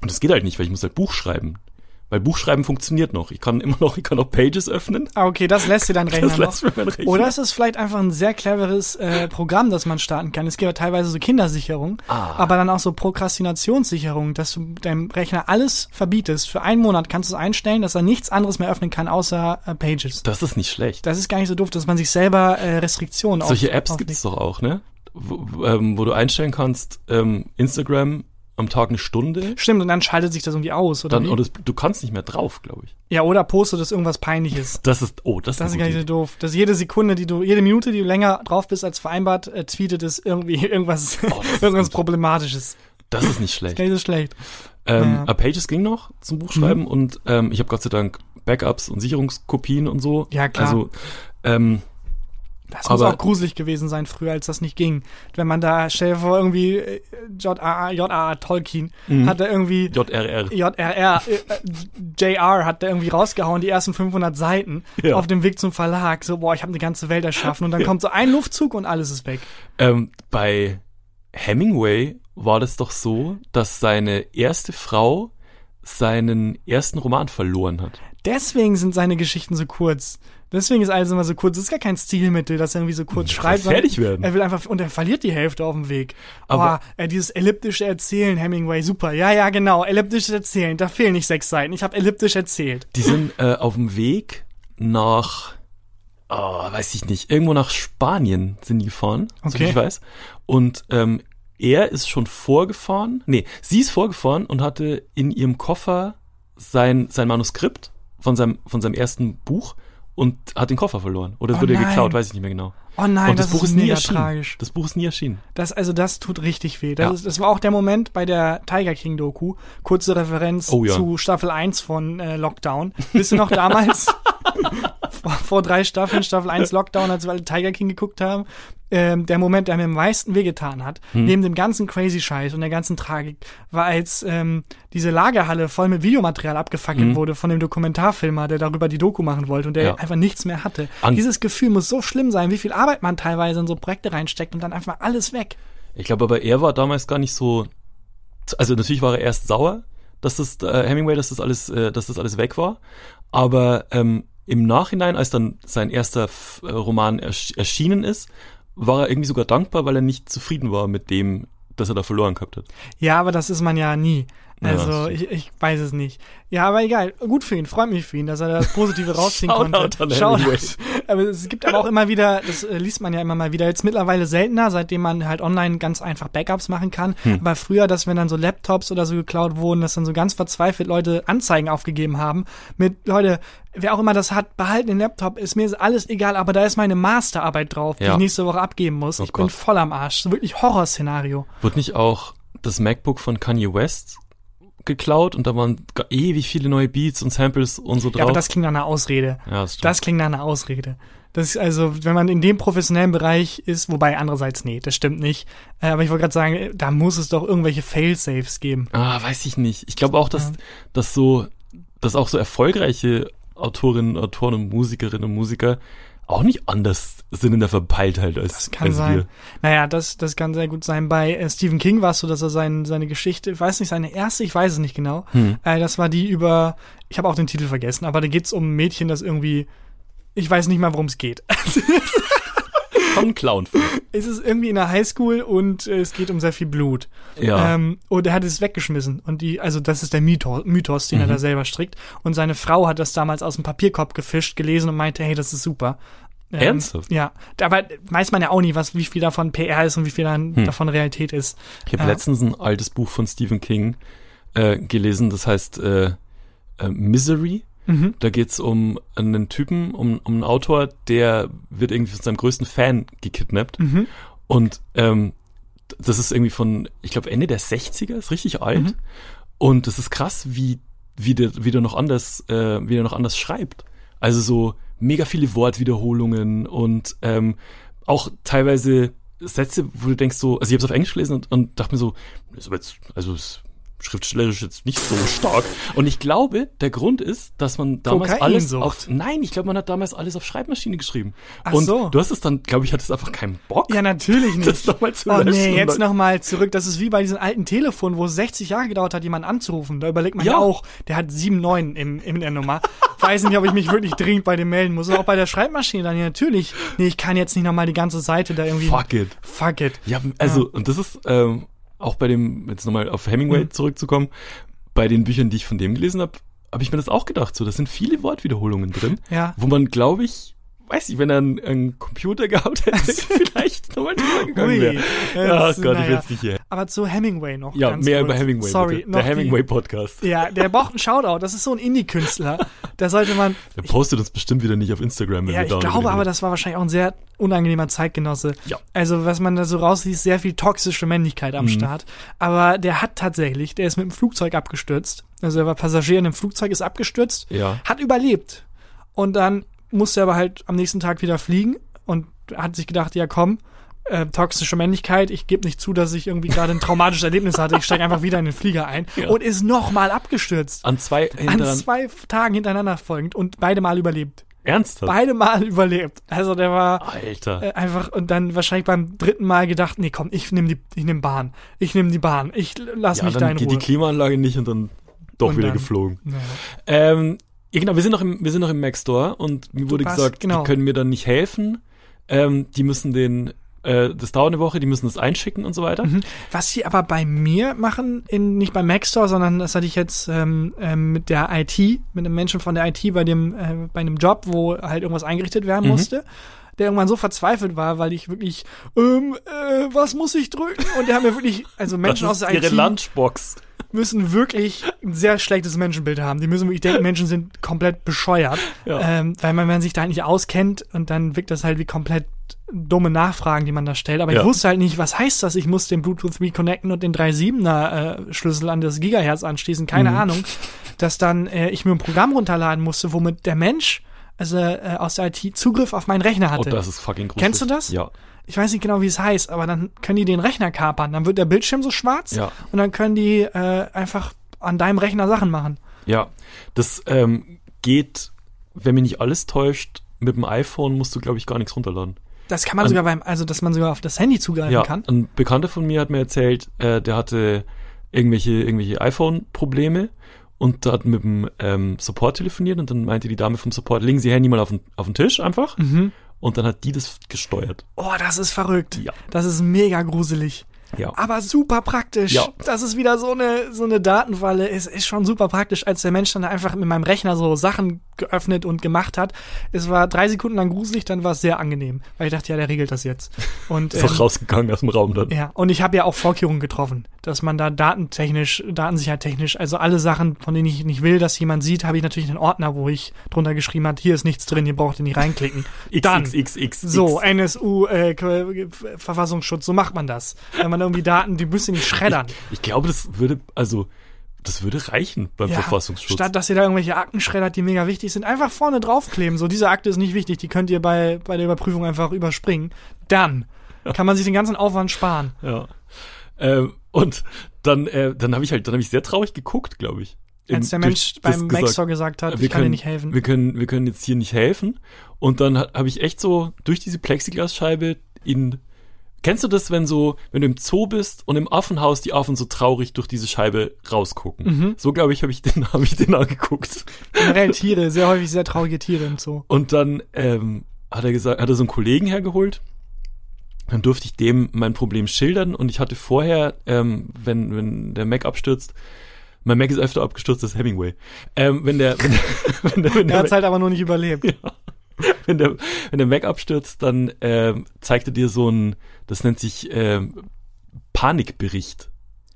Und das geht halt nicht, weil ich muss halt Buch schreiben. Weil Buchschreiben funktioniert noch. Ich kann immer noch, ich kann auch Pages öffnen. ah, okay, das lässt dir dein Rechner Das noch. lässt mir mein Rechner. Oder es ist vielleicht einfach ein sehr cleveres äh, Programm, das man starten kann. Es gibt ja teilweise so Kindersicherung, Ah. aber dann auch so Prokrastinationssicherung, dass du deinem Rechner alles verbietest. Für einen Monat kannst du es einstellen, dass er nichts anderes mehr öffnen kann, außer äh, Pages. Das ist nicht schlecht. Das ist gar nicht so doof, dass man sich selber äh, Restriktionen auf- Solche Apps auflegt. gibt's doch auch, ne? Wo, ähm, wo du einstellen kannst, ähm, Instagram am Tag eine Stunde. Stimmt, und dann schaltet sich das irgendwie aus, oder Dann, wie? oder es- du kannst nicht mehr drauf, glaube ich. Ja, oder postet es irgendwas Peinliches. Das ist, oh, das, Das ist ist gar nicht so doof. Dass jede Sekunde, die du, jede Minute, die du länger drauf bist als vereinbart, äh, tweetet es irgendwie irgendwas, Oh, das ist irgendwas. Problematisches. Das ist nicht schlecht. Nicht so schlecht. Ähm, Ja. aber Pages ging noch zum Buchschreiben Mhm. und ähm, ich habe Gott sei Dank Backups und Sicherungskopien und so. Ja, klar. Also ähm, Das muss auch gruselig gewesen sein früher, als das nicht ging. Wenn man da, stell dir vor, irgendwie äh, J.A.A. Tolkien hat da irgendwie JRR. JRR, äh, JR hat da irgendwie rausgehauen, die ersten 500 Seiten Ja. auf dem Weg zum Verlag. So, boah, ich habe eine ganze Welt erschaffen. Und dann kommt so ein Luftzug und alles ist weg. Ähm, bei Hemingway war das doch so, dass seine erste Frau seinen ersten Roman verloren hat. Deswegen sind seine Geschichten so kurz. Deswegen ist alles immer so kurz. Das ist gar kein Stilmittel, dass er irgendwie so kurz schreibt. sondern fertig werden. Er will einfach, und er verliert die Hälfte auf dem Weg. Aber- Aber äh, dieses elliptische Erzählen, Hemingway, super. Ja, ja, genau. Elliptisches Erzählen. Da fehlen nicht sechs Seiten. Ich habe elliptisch erzählt. Die sind äh, auf dem Weg nach, oh, weiß ich nicht, irgendwo nach Spanien sind die gefahren, so wie Okay. ich weiß. Und ähm, er ist schon vorgefahren, nee, sie ist vorgefahren und hatte in ihrem Koffer sein, sein Manuskript von seinem, von seinem ersten Buch und hat den Koffer verloren. Oder es Oh wurde nein. geklaut, weiß ich nicht mehr genau. Oh nein, und das, das, Buch ist, ist nie erschienen. tragisch. Das Buch ist nie erschienen. Das, also das tut richtig weh. Das, Ja. ist, das war auch der Moment bei der Tiger King Doku. Kurze Referenz Oh ja. zu Staffel 1 von äh, Lockdown. Wisst ihr noch damals? vor, vor drei Staffeln, Staffel 1 Lockdown, als wir alle Tiger King geguckt haben. Ähm, der Moment, der mir am meisten wehgetan hat, Hm. neben dem ganzen crazy Scheiß und der ganzen Tragik, war als ähm, diese Lagerhalle voll mit Videomaterial abgefackelt wurde von dem Dokumentarfilmer, der darüber die Doku machen wollte und der Hm. Ja. einfach nichts mehr hatte. An- Dieses Gefühl muss so schlimm sein, wie viel Arbeit man teilweise in so Projekte reinsteckt und dann einfach alles weg. Ich glaube aber, er war damals gar nicht so. Also natürlich war er erst sauer, dass das äh, Hemingway, dass das alles, äh, dass das alles weg war. Aber ähm, im Nachhinein, als dann sein erster äh, Roman ersch erschienen ist, war er irgendwie sogar dankbar, weil er nicht zufrieden war mit dem, dass er da verloren gehabt hat. Ja, aber das ist man ja nie. Ja, Also das ich, ich weiß es nicht. Ja, aber egal. Gut für ihn, freut mich für ihn, dass er das Positive rausziehen Shoutout konnte. Hemingway. Aber es gibt aber auch immer wieder, das äh, liest man ja immer mal wieder, jetzt mittlerweile seltener, seitdem man halt online ganz einfach Backups machen kann. Hm. Aber früher, dass wenn dann so Laptops oder so geklaut wurden, dass dann so ganz verzweifelt Leute Anzeigen aufgegeben haben mit, Leute, wer auch immer das hat, behalten den Laptop, ist mir alles egal, aber da ist meine Masterarbeit drauf, die Ja. ich nächste Woche abgeben muss. Oh ich bin Gott. voll am Arsch. So wirklich Horrorszenario. Wurde nicht auch das MacBook von Kanye West geklaut und da waren ewig viele neue Beats und Samples und so drauf? Ja, aber das klingt nach einer Ausrede. ja, das stimmt. Das klingt nach einer Ausrede. Das ist also, wenn man in dem professionellen Bereich ist, wobei andererseits, nee, das stimmt nicht. Äh, aber ich wollte gerade sagen, äh, da muss es doch irgendwelche Fail-Safes geben. Ah, weiß ich nicht. Ich glaube auch, dass, dass so, dass auch so erfolgreiche Autorinnen, Autoren und Musikerinnen und Musiker auch nicht anders sind in der Verpeiltheit als, Das kann als sein. wir. Naja, das, das kann sehr gut sein. Bei äh, Stephen King war es so, dass er sein, seine Geschichte, ich weiß nicht, seine erste, ich weiß es nicht genau, Hm. äh, das war die über, ich habe auch den Titel vergessen, aber da geht's um ein Mädchen, das irgendwie, ich weiß nicht mal, worum es geht. Von Clown. es ist irgendwie in der Highschool und äh, es geht um sehr viel Blut. Ja. Ähm, und er hat es weggeschmissen. Und die, also das ist der Mythos, Mythos den er Mhm. da selber strickt. Und seine Frau hat das damals aus dem Papierkorb gefischt, gelesen und meinte, hey, das ist super. Ähm, Ernsthaft? Ja. Aber weiß man ja auch nie, was, wie viel davon PR ist und wie viel dann Hm. davon Realität ist. Ich habe Ja. letztens ein altes Buch von Stephen King äh, gelesen, das heißt äh, äh, Misery. Mhm. Da geht's um einen Typen, um, um einen Autor, der wird irgendwie von seinem größten Fan gekidnappt. Mhm. Und ähm, das ist irgendwie von, ich glaube, Ende der 60er, ist richtig alt. Mhm. Und das ist krass, wie, wie, der, wie der noch anders, äh, wie der noch anders schreibt. Also so mega viele Wortwiederholungen und ähm, auch teilweise Sätze, wo du denkst so, also ich habe es auf Englisch gelesen und, und dachte mir so, ist aber jetzt, also es schriftstellerisch jetzt nicht so stark. Und ich glaube, der Grund ist, dass man damals alles auf, nein, ich glaube, man hat damals alles auf Schreibmaschine geschrieben. Ach und so. du hast es dann, glaube ich, hattest einfach keinen Bock. Ja, natürlich nicht. Das nochmal zu Oh nee, jetzt nochmal zurück. Das ist wie bei diesen alten Telefonen, wo es 60 Jahre gedauert hat, jemanden anzurufen. Da überlegt man ja, Ja. auch, der hat 7,9 im, in der Nummer. Weiß nicht, ob ich mich wirklich dringend bei dem melden muss. Und auch bei der Schreibmaschine dann ja, natürlich. Nee, ich kann jetzt nicht nochmal die ganze Seite da irgendwie. Fuck it. Fuck it. Ja, also, und das ist ähm, auch bei dem, jetzt nochmal auf Hemingway Mhm. zurückzukommen, bei den Büchern, die ich von dem gelesen habe, habe ich mir das auch gedacht. So, da sind viele Wortwiederholungen drin, Ja. wo man, glaube ich, weiß ich, wenn er einen, einen Computer gehabt hätte, vielleicht nochmal drüber gegangen wäre. Ach Gott, ich will jetzt nicht hier. Aber zu Hemingway noch. Ja, mehr kurz. über Hemingway. Sorry, Der Hemingway-Podcast. Ja, der braucht einen Shoutout. Das ist so ein Indie-Künstler. Da sollte man. Der postet uns bestimmt wieder nicht auf Instagram. Wenn Ja, wir ich glaube aber, das war wahrscheinlich auch ein sehr unangenehmer Zeitgenosse. Ja. Also, was man da so rausliest, sehr viel toxische Männlichkeit am Mhm. Start. Aber der hat tatsächlich, der ist mit dem Flugzeug abgestürzt. Also, er war Passagier in einem Flugzeug, ist abgestürzt, Ja. hat überlebt. Und dann musste er aber halt am nächsten Tag wieder fliegen. Und hat sich gedacht, ja komm, äh, toxische Männlichkeit, ich gebe nicht zu, dass ich irgendwie gerade ein traumatisches Erlebnis hatte, ich steige einfach wieder in den Flieger ein Ja. und ist nochmal abgestürzt. An zwei An zwei Tagen hintereinander folgend und beide Mal überlebt. Ernsthaft? Beide Mal überlebt. Also der war Alter. äh, einfach und dann wahrscheinlich beim dritten Mal gedacht, nee, komm, ich nehme die, ich nehme Bahn, ich nehme die Bahn, ich lass ja, mich da dann in geht Ruhe. die Klimaanlage nicht und dann doch Und wieder dann- geflogen. Ja. Ähm, ja, genau, wir sind noch im, wir sind noch im Mac Store und mir wurde warst- gesagt, genau. die können mir dann nicht helfen. Ähm, die müssen den, äh, das dauert eine Woche, die müssen das einschicken und so weiter. Mhm. Was sie aber bei mir machen, in, nicht beim Mac Store, sondern das hatte ich jetzt ähm, ähm, mit der IT, mit einem Menschen von der IT bei dem, äh, bei einem Job, wo halt irgendwas eingerichtet werden Mhm. musste. Der irgendwann so verzweifelt war, weil ich wirklich, ähm, äh, was muss ich drücken? Und der hat mir wirklich, also Menschen aus der ihre IT Lunchbox. Müssen wirklich ein sehr schlechtes Menschenbild haben. Die müssen wirklich denken, Menschen sind komplett bescheuert, Ja. ähm, weil man, man sich da nicht auskennt und dann wirkt das halt wie komplett dumme Nachfragen, die man da stellt. Aber Ja. ich wusste halt nicht, was heißt das? Ich muss den Bluetooth reconnecten und den 3.7er äh, Schlüssel an das Gigahertz anschließen. Keine Mhm. Ahnung. Dass dann äh, ich mir ein Programm runterladen musste, womit der Mensch, also äh, aus der IT, Zugriff auf meinen Rechner Oh, hatte. das ist fucking gruselig. Kennst du das? Ja. Ich weiß nicht genau, wie es heißt, aber dann können die den Rechner kapern. Dann wird der Bildschirm so schwarz Ja. und dann können die äh, einfach an deinem Rechner Sachen machen. Ja. Das ähm, geht, wenn mich nicht alles täuscht, mit dem iPhone musst du, glaube ich, gar nichts runterladen. Das kann man An- sogar beim, also dass man sogar auf das Handy zugreifen Ja, kann. ein Bekannter von mir hat mir erzählt, äh, der hatte irgendwelche, irgendwelche iPhone-Probleme und hat mit dem ähm, Support telefoniert und dann meinte die Dame vom Support, legen Sie Handy mal auf den, auf den Tisch einfach Mhm. und dann hat die das gesteuert. Oh, das ist verrückt. Ja. Das ist mega gruselig. Ja. Aber super praktisch. Ja. Das ist wieder so eine, so eine Datenfalle. Es ist schon super praktisch, als der Mensch dann einfach mit meinem Rechner so Sachen geöffnet und gemacht hat. Es war drei Sekunden lang gruselig, dann war es sehr angenehm. Weil ich dachte, ja, der regelt das jetzt. Und, Ist auch ähm, rausgegangen aus dem Raum dann. Ja, und ich habe ja auch Vorkehrungen getroffen, dass man da datentechnisch, datensicherheitstechnisch, also alle Sachen, von denen ich nicht will, dass jemand sieht, habe ich natürlich einen Ordner, wo ich drunter geschrieben habe, hier ist nichts drin, ihr braucht ihr nicht reinklicken. Dann. XXX. So, NSU, äh, Verfassungsschutz, so macht man das. Wenn man irgendwie Daten, die müssen nicht schreddern. Ich glaube, das würde, also, das würde reichen beim Ja, Verfassungsschutz. Statt dass ihr da irgendwelche Akten schreddert, die mega wichtig sind, einfach vorne draufkleben. So, diese Akte ist nicht wichtig, die könnt ihr bei, bei der Überprüfung einfach überspringen. Dann kann man sich den ganzen Aufwand sparen. ja. Ähm, und dann, äh, dann habe ich halt, dann habe ich sehr traurig geguckt, glaube ich. Als der Mensch beim gesagt, Maxor gesagt hat, wir ich kann dir können- nicht helfen. Wir können, wir können jetzt hier nicht helfen. Und dann ha- habe ich echt so durch diese Plexiglasscheibe in. Kennst du das, wenn so, wenn du im Zoo bist und im Affenhaus die Affen so traurig durch diese Scheibe rausgucken? Mhm. So glaube ich, habe ich den, habe ich den angeguckt. Generell Tiere, sehr häufig sehr traurige Tiere im Zoo. Und dann ähm, hat er gesagt, hat er so einen Kollegen hergeholt. Dann durfte ich dem mein Problem schildern und ich hatte vorher, ähm, wenn, wenn der Mac abstürzt, mein Mac ist öfter abgestürzt als Hemingway. Ähm, wenn der, wenn der, wenn der, wenn Er der, hat's halt aber nur nicht überlebt. wenn der, wenn der Mac abstürzt, dann ähm, zeigt er dir so ein, das nennt sich ähm, Panikbericht.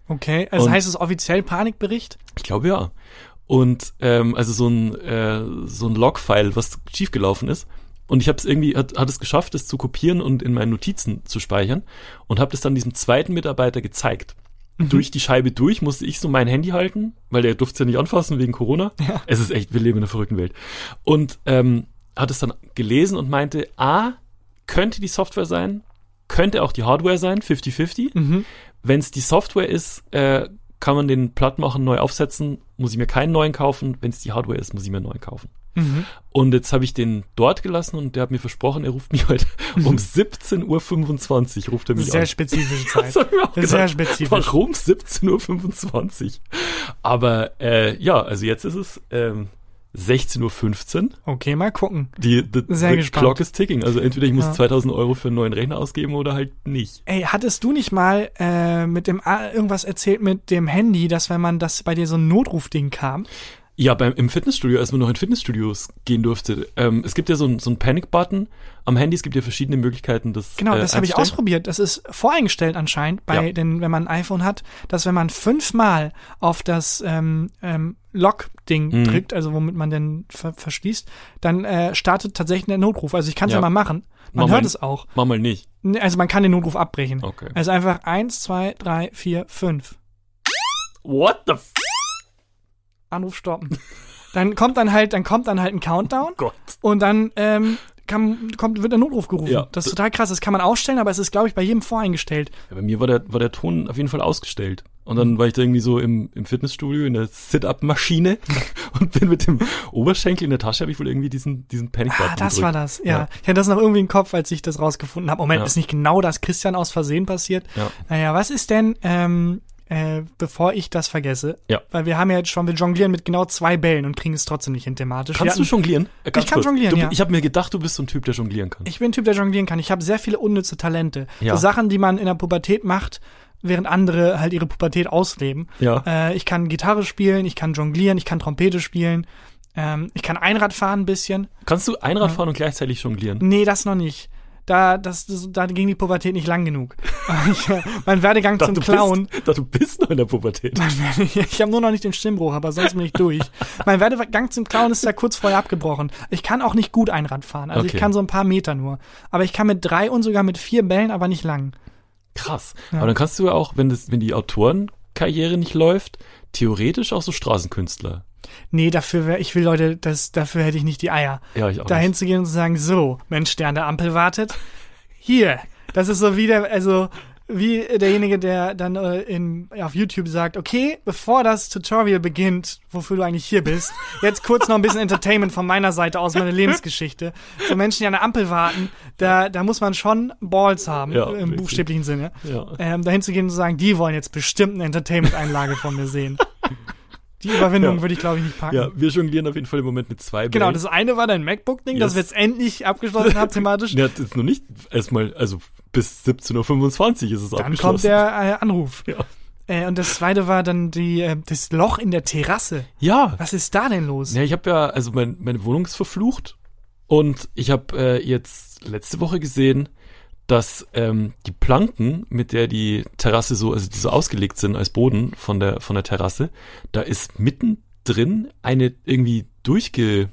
Okay, also Und- heißt es offiziell Panikbericht? Ich glaube ja. Und ähm, also so ein äh, so ein Logfile, was schiefgelaufen ist. Und ich habe es irgendwie hat, hat es geschafft, es zu kopieren und in meinen Notizen zu speichern und habe das dann diesem zweiten Mitarbeiter gezeigt. Durch die Scheibe durch musste ich so mein Handy halten, weil der durfte es ja nicht anfassen wegen Corona. Ja. Es ist echt, wir leben in einer verrückten Welt. Und ähm, hat es dann gelesen und meinte, A, könnte die Software sein, könnte auch die Hardware sein, 50-50. Mhm. Wenn es die Software ist, äh, kann man den platt machen, neu aufsetzen, muss ich mir keinen neuen kaufen. Wenn es die Hardware ist, muss ich mir einen neuen kaufen. Mhm. Und jetzt habe ich den dort gelassen und der hat mir versprochen, er ruft mich heute um 17.25 Uhr ruft er mich Sehr an. spezifische Zeit. Sehr spezifisch. Warum 17.25 Uhr? Aber äh, ja, also jetzt ist es ähm, 16.15 Uhr. Okay, mal gucken. Die, the, Sehr the gespannt. clock is ticking. Also entweder ich muss Ja. 2000 Euro für einen neuen Rechner ausgeben oder halt nicht. Ey, hattest du nicht mal äh, mit dem A irgendwas erzählt mit dem Handy, dass wenn man das bei dir so ein Notrufding kam? Ja, beim, im Fitnessstudio, als man noch in Fitnessstudios gehen durfte, ähm, es gibt ja so ein, so ein Panic-Button am Handy, es gibt ja verschiedene Möglichkeiten, das Genau, äh, das habe ich ausprobiert. Das ist voreingestellt anscheinend, bei Ja. den, wenn man ein iPhone hat, dass wenn man fünfmal auf das ähm, ähm, Lock-Ding Mhm. drückt, also womit man den ver verschließt, dann äh, startet tatsächlich der Notruf. Also ich kann es ja. Ja. mal machen. Man Mach hört mal. es auch. Mach mal nicht. Also man kann den Notruf abbrechen. Okay. Also einfach eins, zwei, drei, vier, fünf. What the f Anruf stoppen. dann kommt dann halt, dann kommt dann halt ein Countdown Gott. und dann ähm, kann, kommt, wird der Notruf gerufen. Ja. Das ist total krass. Das kann man ausstellen, aber es ist, glaube ich, bei jedem voreingestellt. Ja, bei mir war der, war der Ton auf jeden Fall ausgestellt. Und dann war ich da irgendwie so im, im Fitnessstudio in der Sit-Up-Maschine und bin mit dem Oberschenkel in der Tasche, habe ich wohl irgendwie diesen, diesen Panic-Button Ah, das gedrückt. war das. Ja. Ja. Ich hatte das noch irgendwie im Kopf, als ich das rausgefunden habe. Moment, Ja. ist nicht genau das Christian aus Versehen passiert? Ja. Naja, was ist denn, ähm, äh, bevor ich das vergesse? Ja. Weil wir haben ja jetzt schon, wir jonglieren mit genau zwei Bällen und kriegen es trotzdem nicht hin thematisch. Kannst wir du jonglieren? Äh, Ich kann kurz. jonglieren, du, ja. Ich habe mir gedacht, du bist so ein Typ, der jonglieren kann. Ich bin ein Typ, der jonglieren kann. Ich habe sehr viele unnütze Talente. Ja. So Sachen, die man in der Pubertät macht, während andere halt ihre Pubertät ausleben. Ja. Äh, ich kann Gitarre spielen, ich kann jonglieren, ich kann Trompete spielen. Ähm, ich kann Einrad fahren ein bisschen. Kannst du Einrad fahren und gleichzeitig jonglieren? Nee, das noch nicht. Da, das, das, da ging die Pubertät nicht lang genug. ich, mein Werdegang zum du Clown. Bist, da du bist noch in der Pubertät. ich habe nur noch nicht den Stimmbruch, aber sonst bin ich durch. mein Werdegang zum Clown ist ja kurz vorher abgebrochen. Ich kann auch nicht gut Einrad fahren. Also ich Okay. kann so ein paar Meter nur. Aber ich kann mit drei und sogar mit vier Bällen, aber nicht lang. Krass. Aber dann kannst du ja auch, wenn, das, wenn die Autorenkarriere nicht läuft, theoretisch auch so Straßenkünstler. Nee, dafür wär, ich will Leute, das, dafür hätte ich nicht die Eier. Ja, ich auch. Dahin nicht. zu gehen und zu sagen, so, Mensch, der an der Ampel wartet. Hier. Das ist so wie der, also, wie derjenige, der dann äh, in, auf YouTube sagt, okay, bevor das Tutorial beginnt, wofür du eigentlich hier bist, jetzt kurz noch ein bisschen Entertainment von meiner Seite aus, meine Lebensgeschichte. So Menschen, die an der Ampel warten, da, da muss man schon Balls haben, Ja, im wirklich. buchstäblichen Sinne. Ja. Ähm, dahin zu gehen und zu sagen, die wollen jetzt bestimmt eine Entertainment-Einlage von mir sehen. Die Überwindung Ja. würde ich, glaube ich, nicht packen. Ja, wir jonglieren auf jeden Fall im Moment mit zwei Genau, Bällen. das eine war dein MacBook-Ding, das Yes. wir jetzt endlich abgeschlossen haben thematisch. Ja, das ist noch nicht erstmal, also bis 17.25 Uhr ist es Dann abgeschlossen. kommt der äh, Anruf. Ja. Äh, und das zweite war dann die, äh, das Loch in der Terrasse. Ja. Was ist da denn los? Ja, ich habe ja, also mein, meine Wohnung ist verflucht und ich habe äh, jetzt letzte Woche gesehen, dass ähm, die Planken, mit der die Terrasse so, also die so ausgelegt sind als Boden von der von der Terrasse, da ist mittendrin eine irgendwie durchge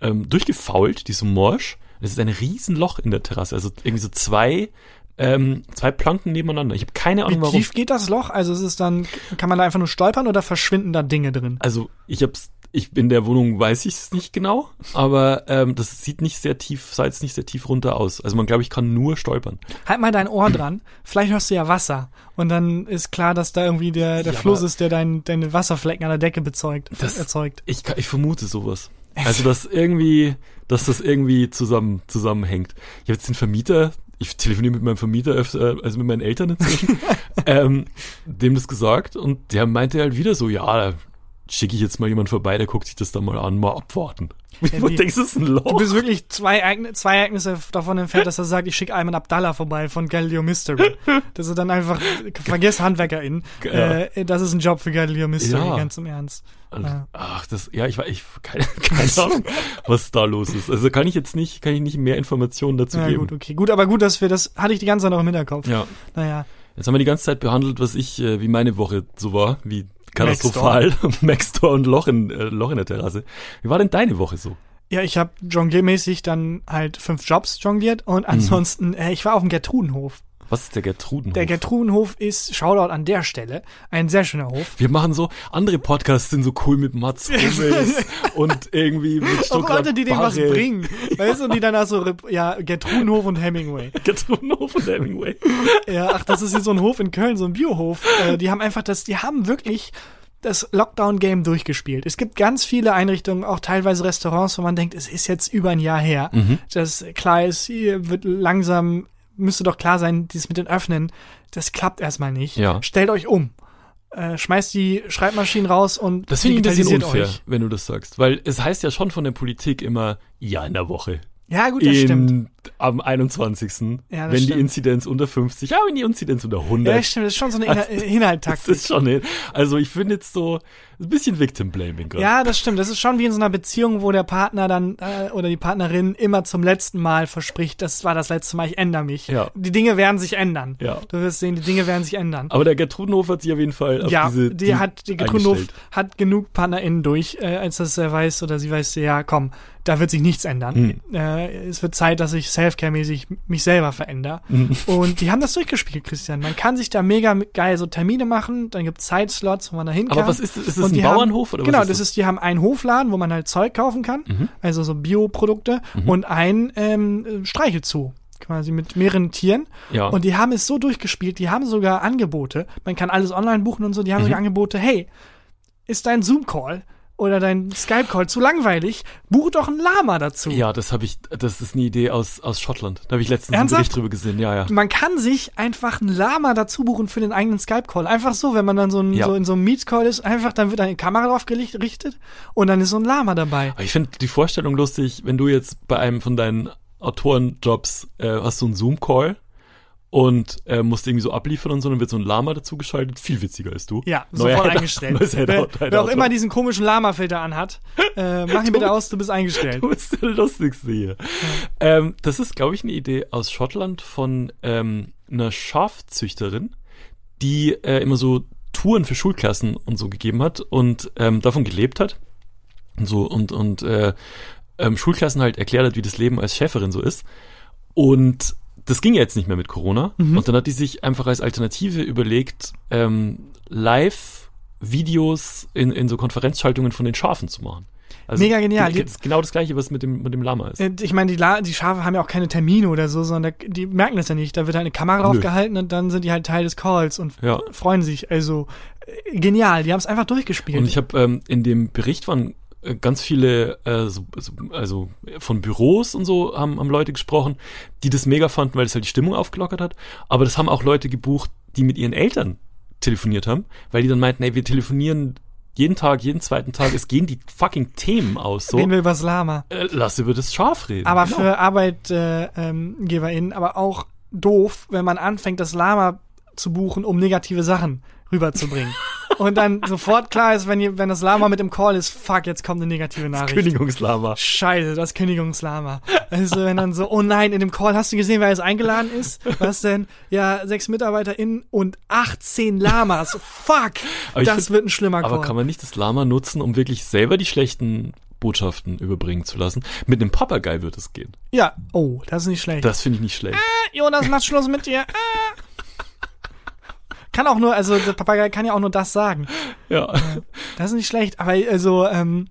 ähm, durchgefault, die ist so morsch. Es ist ein Riesenloch in der Terrasse, also irgendwie so zwei ähm, zwei Planken nebeneinander. Ich habe keine Wie Ahnung warum. tief geht das Loch? Also ist es dann, kann man da einfach nur stolpern oder verschwinden da Dinge drin? Also ich hab's, ich in der Wohnung weiß ich es nicht genau, aber ähm, das sieht nicht sehr tief, sah jetzt nicht sehr tief runter aus. Also man glaube ich kann nur stolpern. Halt mal dein Ohr dran. Vielleicht hörst du ja Wasser. Und dann ist klar, dass da irgendwie der, der Ja, Fluss ist, der dein, deine Wasserflecken an der Decke bezeugt, Das- erzeugt. Ich, ich vermute sowas. Also dass irgendwie, dass das irgendwie zusammen zusammenhängt. Ich habe jetzt den Vermieter, ich telefoniere mit meinem Vermieter öfter, also mit meinen Eltern inzwischen, ähm, dem das gesagt und der meinte halt wieder so, ja, schicke ich jetzt mal jemand vorbei, der guckt sich das da mal an, mal abwarten. Ja, Wo die- denkst du, das ist ein Loch? Du bist wirklich zwei, Ereign zwei Ereignisse davon entfernt, dass er sagt, ich schicke Ayman Abdallah vorbei von Galileo Mystery. Das ist dann einfach, vergiss HandwerkerInnen. Ja. Äh, das ist ein Job für Galileo Mystery, Ja. ganz im Ernst. Ja. Ach, das, ja, ich war, ich, keine, keine Ahnung, was da los ist. Also kann ich jetzt nicht, kann ich nicht mehr Informationen dazu Ja, geben. gut, okay. Gut, aber gut, dass wir das, hatte ich die ganze Zeit noch im Hinterkopf. Ja. Naja. Jetzt haben wir die ganze Zeit behandelt, was ich, äh, wie meine Woche so war, wie katastrophal, Maxtor und Loch in, äh, Loch in der Terrasse. Wie war denn deine Woche so? Ja, ich habe jongliermäßig dann halt fünf Jobs jongliert und ansonsten, äh, ich war auf dem Gertrudenhof. Was ist der Gertrudenhof? Der Gertrudenhof ist, Shoutout an der Stelle, ein sehr schöner Hof. wir machen so, andere Podcasts sind so cool mit Mats Hummels und irgendwie mit Auch Stuttgart Leute, die dem was bringen. Weißt du, und die dann auch so, ja, Gertrudenhof und Hemingway. Gertrudenhof und Hemingway. Ja, ach, das ist hier so ein Hof in Köln, so ein Biohof. Äh, die haben einfach das, die haben wirklich das Lockdown-Game durchgespielt. Es gibt ganz viele Einrichtungen, auch teilweise Restaurants, wo man denkt, es ist jetzt über ein Jahr her. Mhm. Das klar ist, hier wird langsam, müsste doch klar sein, dieses mit den Öffnen, das klappt erstmal nicht. Ja. Stellt euch um. Äh, schmeißt die Schreibmaschinen raus und Das finde ich ein bisschen unfair, euch. wenn du das sagst. Weil es heißt ja schon von der Politik immer, ja, in der Woche. Ja, gut, das stimmt. Am 21. Ja, wenn die stimmt. Inzidenz unter 50, ja, wenn die Inzidenz unter 100. Ja, das stimmt, das ist schon so eine Inhal Das Inhalttaktik. ist schon, also ich finde jetzt so ein bisschen Victim Blaming gerade. Ja, das stimmt. Das ist schon wie in so einer Beziehung, wo der Partner dann äh, oder die Partnerin immer zum letzten Mal verspricht, das war das letzte Mal, ich ändere mich. Ja. Die Dinge werden sich ändern. Ja. Du wirst sehen, die Dinge werden sich ändern. Aber der Gertrudenhof hat sich auf jeden Fall auf ja, diese die, hat, die Gertrudenhof hat genug PartnerInnen durch, äh, als dass er weiß oder sie weiß, ja, komm, da wird sich nichts ändern. Hm. Äh, es wird Zeit, dass ich Selfcare-mäßig mich selber verändere. Mhm. Und die haben das durchgespielt, Christian. Man kann sich da mega geil so Termine machen, dann gibt es Zeitslots, wo man da hin kann. Aber was ist das? Ist das ein die haben- Bauernhof oder Genau, was das ist, die haben einen Hofladen, wo man halt Zeug kaufen kann, Mhm. also so Bioprodukte und ein ähm, Streichelzoo, quasi mit mehreren Tieren. Ja. Und die haben es so durchgespielt, die haben sogar Angebote, man kann alles online buchen und so, die haben Mhm. sogar Angebote, hey, ist dein Zoom-Call oder dein Skype-Call zu langweilig, buch doch ein Lama dazu. Ja, das habe ich, das ist eine Idee aus, aus Schottland. Da habe ich letztens Ernsthaft? einen Bericht drüber gesehen. Ja, ja. Man kann sich einfach ein Lama dazu buchen für den eigenen Skype-Call. Einfach so, wenn man dann so, ein, Ja. so in so einem Meet-Call ist, einfach dann wird eine Kamera drauf gerichtet und dann ist so ein Lama dabei. Aber ich finde die Vorstellung lustig, wenn du jetzt bei einem von deinen Autorenjobs äh, hast so einen Zoom-Call und äh, musst irgendwie so abliefern und so, dann wird so ein Lama dazu geschaltet, viel witziger als du. Ja, Neuer sofort Head- eingestellt. neues wer, wer auch immer diesen komischen Lama-Filter anhat, äh, mach ihn bitte aus, du bist eingestellt. Du bist der Lustigste hier. Ähm, das ist, glaube ich, eine Idee aus Schottland von ähm, einer Schafzüchterin, die äh, immer so Touren für Schulklassen und so gegeben hat und ähm, davon gelebt hat. Und so und, und äh, ähm, Schulklassen halt erklärt hat, wie das Leben als Schäferin so ist. Und das ging ja jetzt nicht mehr mit Corona. Und dann hat die sich einfach als Alternative überlegt, ähm, Live-Videos in, in so Konferenzschaltungen von den Schafen zu machen. Also Mega genial. Die, genau das gleiche, was mit dem, mit dem Lama ist. Äh, Ich meine, die, La die Schafe haben ja auch keine Termine oder so, sondern die merken das ja nicht. Da wird halt eine Kamera drauf Nö. gehalten und dann sind die halt Teil des Calls und Ja. freuen sich. Also äh, genial, die haben es einfach durchgespielt. Und ich habe ähm, in dem Bericht äh, ganz viele, äh, so, so, also von Büros und so haben, haben Leute gesprochen, die das mega fanden, weil das halt die Stimmung aufgelockert hat. Aber das haben auch Leute gebucht, die mit ihren Eltern telefoniert haben, weil die dann meinten, ey, wir telefonieren jeden Tag, jeden zweiten Tag, es gehen die fucking Themen aus. So, Reden wir übers Lama. äh, lass über das Schaf reden. Aber Genau. für ArbeitgeberInnen, aber auch doof, wenn man anfängt, das Lama zu buchen, um negative Sachen rüberzubringen. Und dann sofort klar ist, wenn, ihr, wenn das Lama mit im Call ist, fuck, jetzt kommt eine negative Nachricht. Kündigungslama. Scheiße, das Kündigungslama. Also wenn dann so, oh nein, in dem Call hast du gesehen, wer jetzt eingeladen ist? Was denn? Ja, sechs MitarbeiterInnen und 18 Lamas. Fuck, das find- wird ein schlimmer Call. Aber kann man nicht das Lama nutzen, um wirklich selber die schlechten Botschaften überbringen zu lassen? Mit einem Papagei wird es gehen. ja, oh, das ist nicht schlecht. Das finde ich nicht schlecht. Jonas, mach Schluss mit dir. Ah. Kann auch nur, also der Papagei kann ja auch nur das sagen. Ja. Das ist nicht schlecht, aber also ähm,